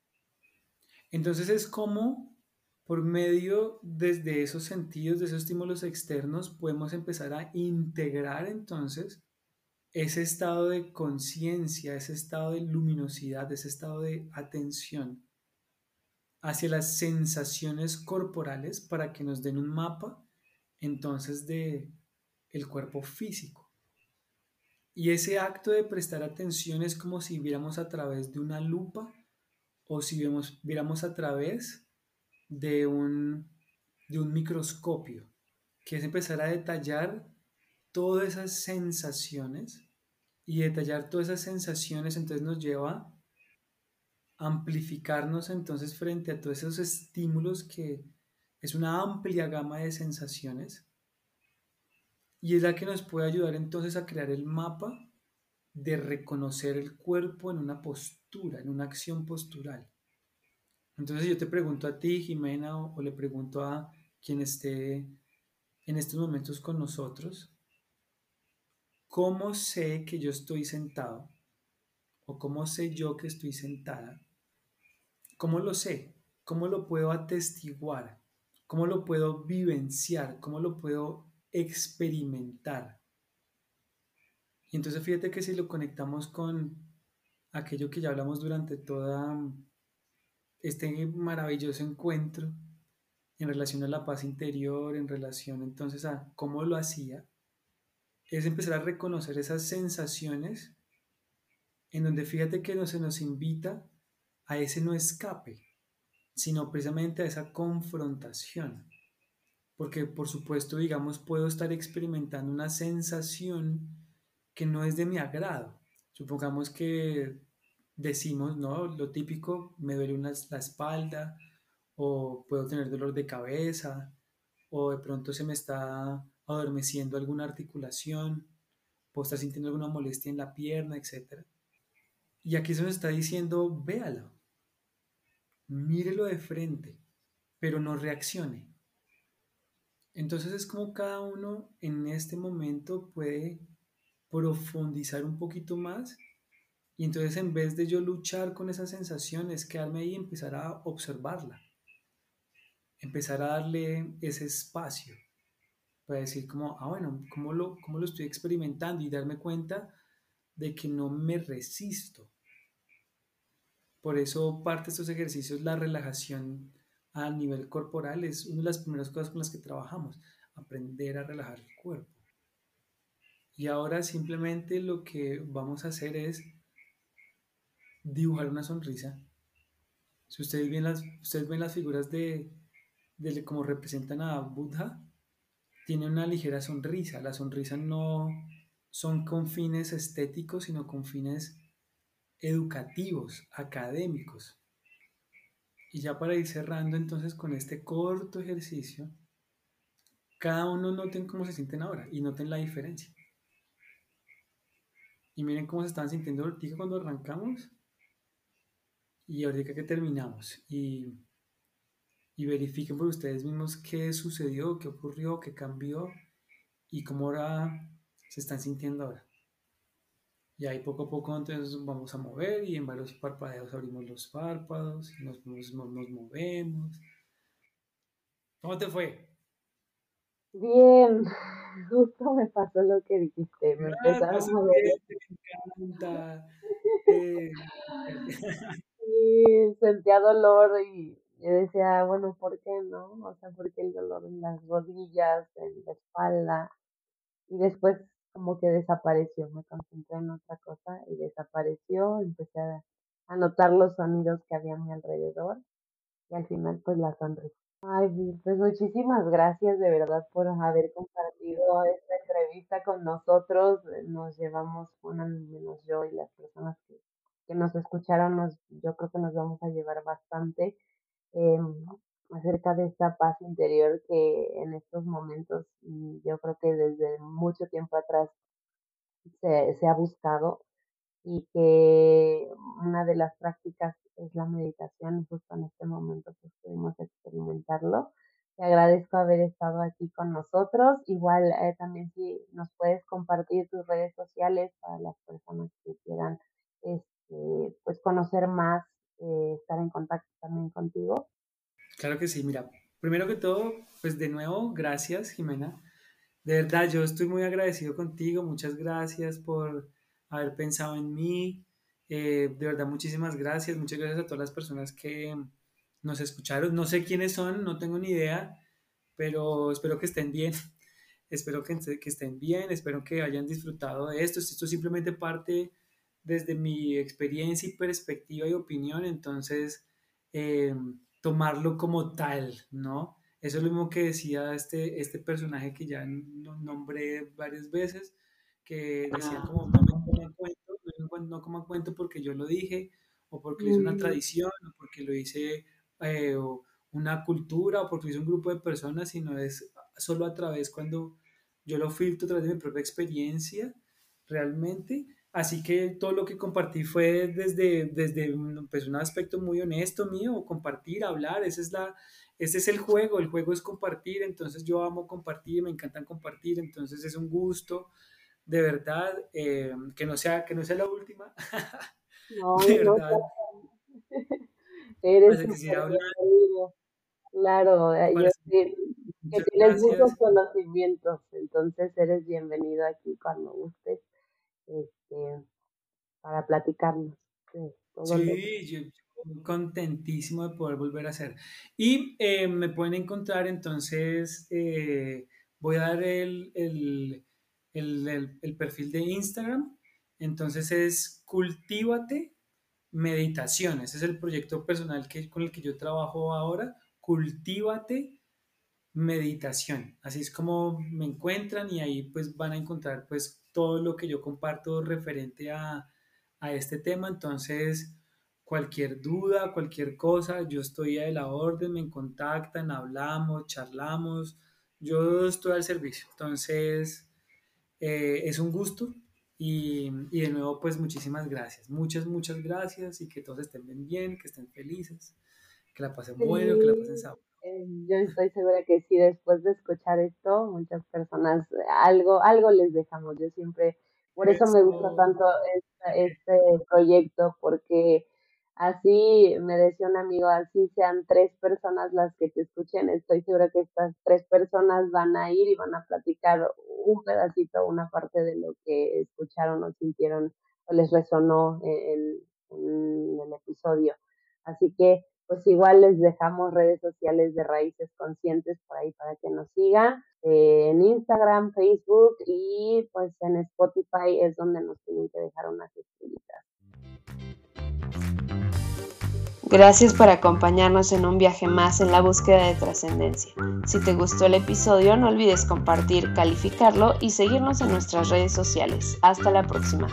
Entonces es como por medio desde esos sentidos, de esos estímulos externos, podemos empezar a integrar entonces ese estado de conciencia, ese estado de luminosidad, ese estado de atención hacia las sensaciones corporales para que nos den un mapa entonces de el cuerpo físico. Y ese acto de prestar atención es como si viéramos a través de una lupa o si viéramos, viéramos a través de un, de un microscopio, que es empezar a detallar todas esas sensaciones y detallar todas esas sensaciones entonces nos lleva amplificarnos entonces frente a todos esos estímulos que es una amplia gama de sensaciones y es la que nos puede ayudar entonces a crear el mapa de reconocer el cuerpo en una postura, en una acción postural. Entonces yo te pregunto a ti, Jimena, o, le pregunto a quien esté en estos momentos con nosotros, ¿cómo sé que yo estoy sentado? ¿O cómo sé yo que estoy sentada? ¿Cómo lo sé? ¿Cómo lo puedo atestiguar? ¿Cómo lo puedo vivenciar? ¿Cómo lo puedo experimentar? Y entonces fíjate que si lo conectamos con aquello que ya hablamos durante toda este maravilloso encuentro en relación a la paz interior, en relación entonces a cómo lo hacía, es empezar a reconocer esas sensaciones en donde fíjate que no se nos invita a ese no escape, sino precisamente a esa confrontación. Porque por supuesto, digamos, puedo estar experimentando una sensación que no es de mi agrado. Supongamos que decimos, ¿no? Lo típico, me duele una, la espalda, o puedo tener dolor de cabeza, o de pronto se me está adormeciendo alguna articulación, puedo estar sintiendo alguna molestia en la pierna, etc. Y aquí se nos está diciendo, véalo, mírelo de frente, pero no reaccione. Entonces es como cada uno en este momento puede profundizar un poquito más y entonces en vez de yo luchar con esa sensación es quedarme ahí y empezar a observarla empezar a darle ese espacio para decir como, ah, bueno, ¿cómo lo, cómo lo estoy experimentando? Y darme cuenta de que no me resisto. Por eso parte de estos ejercicios, la relajación a nivel corporal es una de las primeras cosas con las que trabajamos, aprender a relajar el cuerpo. Y ahora simplemente lo que vamos a hacer es dibujar una sonrisa. Si ustedes ven las, ustedes ven las figuras de, de cómo representan a Buddha, tiene una ligera sonrisa. La sonrisa no son con fines estéticos, sino con fines educativos, académicos. Y ya para ir cerrando entonces con este corto ejercicio, cada uno noten cómo se sienten ahora y noten la diferencia. Y miren cómo se están sintiendo ahorita cuando arrancamos y ahorita que terminamos. Y y verifiquen por ustedes mismos qué sucedió, qué ocurrió, qué cambió y cómo ahora se están sintiendo ahora. Y ahí poco a poco entonces vamos a mover y en varios parpadeos abrimos los párpados, nos, nos, nos movemos. ¿Cómo te fue? Bien, justo me pasó lo que dijiste, me ah, empezaron a mover. Me encanta. Eh, sentía dolor y yo decía, bueno, ¿por qué no? O sea, ¿por qué el dolor en las rodillas, en la espalda? Y después como que desapareció, me concentré en otra cosa y desapareció, empecé a, notar los sonidos que había a mi alrededor y al final pues la sonrisa. Ay, pues muchísimas gracias de verdad por haber compartido esta entrevista con nosotros. Nos llevamos, bueno, menos yo y las personas que, que nos escucharon, nos, yo creo que nos vamos a llevar bastante eh, acerca de esta paz interior que en estos momentos y yo creo que desde mucho tiempo atrás se, se ha buscado y que una de las prácticas es la meditación justo en este momento pues pudimos experimentarlo. Te agradezco haber estado aquí con nosotros. Igual eh, también si nos puedes compartir tus redes sociales para las personas que quieran este, pues conocer más eh, estar en contacto también contigo. Claro que sí, mira, primero que todo, pues de nuevo, gracias Jimena. De verdad, yo estoy muy agradecido contigo, muchas gracias por haber pensado en mí. Eh, de verdad, muchísimas gracias, muchas gracias a todas las personas que nos escucharon. No sé quiénes son, no tengo ni idea, pero espero que estén bien. Espero que, que estén bien, espero que hayan disfrutado de esto. Esto simplemente parte desde mi experiencia y perspectiva y opinión, entonces eh, tomarlo como tal, ¿no? Eso es lo mismo que decía este, este personaje que ya nombré varias veces, que decía como no me cuento, no, como cuento porque yo lo dije, o porque lo hice una tradición, o porque lo hice eh, una cultura, o porque lo hice un grupo de personas, sino es solo a través cuando yo lo filtro a través de mi propia experiencia, realmente Así que todo lo que compartí fue desde, desde pues, un aspecto muy honesto mío, compartir, hablar, ese es, la, ese es el juego, el juego es compartir, entonces yo amo compartir, me encantan compartir, entonces es un gusto, de verdad, eh, que, no sea, que no sea la última. No, de verdad. Eres Claro, eh, yo sí, que tienes muchos conocimientos, entonces eres bienvenido aquí cuando gustes este, para platicarnos. Sí, yo, contentísimo de poder volver a hacer. Y eh, me pueden encontrar entonces, eh, voy a dar el, el, el, el, perfil de Instagram, entonces es cultívate meditación, ese es el proyecto personal que, con el que yo trabajo ahora, cultívate meditación. Así es como me encuentran y ahí pues van a encontrar pues todo lo que yo comparto referente a, a este tema. Entonces, cualquier duda, cualquier cosa, yo estoy a la orden, me contactan, hablamos, charlamos, yo estoy al servicio. Entonces, eh, es un gusto y, y, de nuevo, pues muchísimas gracias, muchas, muchas gracias y que todos estén bien, que estén felices, que la pasen bueno, que la pasen sabroso. Yo estoy segura que sí, después de escuchar esto, muchas personas algo, algo les dejamos. Yo siempre, por eso, me gusta tanto este, proyecto, porque así me decía un amigo, así sean tres personas las que te escuchen, estoy segura que estas tres personas van a ir y van a platicar un pedacito, una parte de lo que escucharon o sintieron o les resonó en el episodio. Así que pues igual les dejamos redes sociales de Raíces Conscientes por ahí para que nos sigan. Eh, en Instagram, Facebook y pues en Spotify es donde nos tienen que dejar unas estrellitas. Gracias por acompañarnos en un viaje más en la búsqueda de trascendencia. Si te gustó el episodio, no olvides compartir, calificarlo y seguirnos en nuestras redes sociales. Hasta la próxima.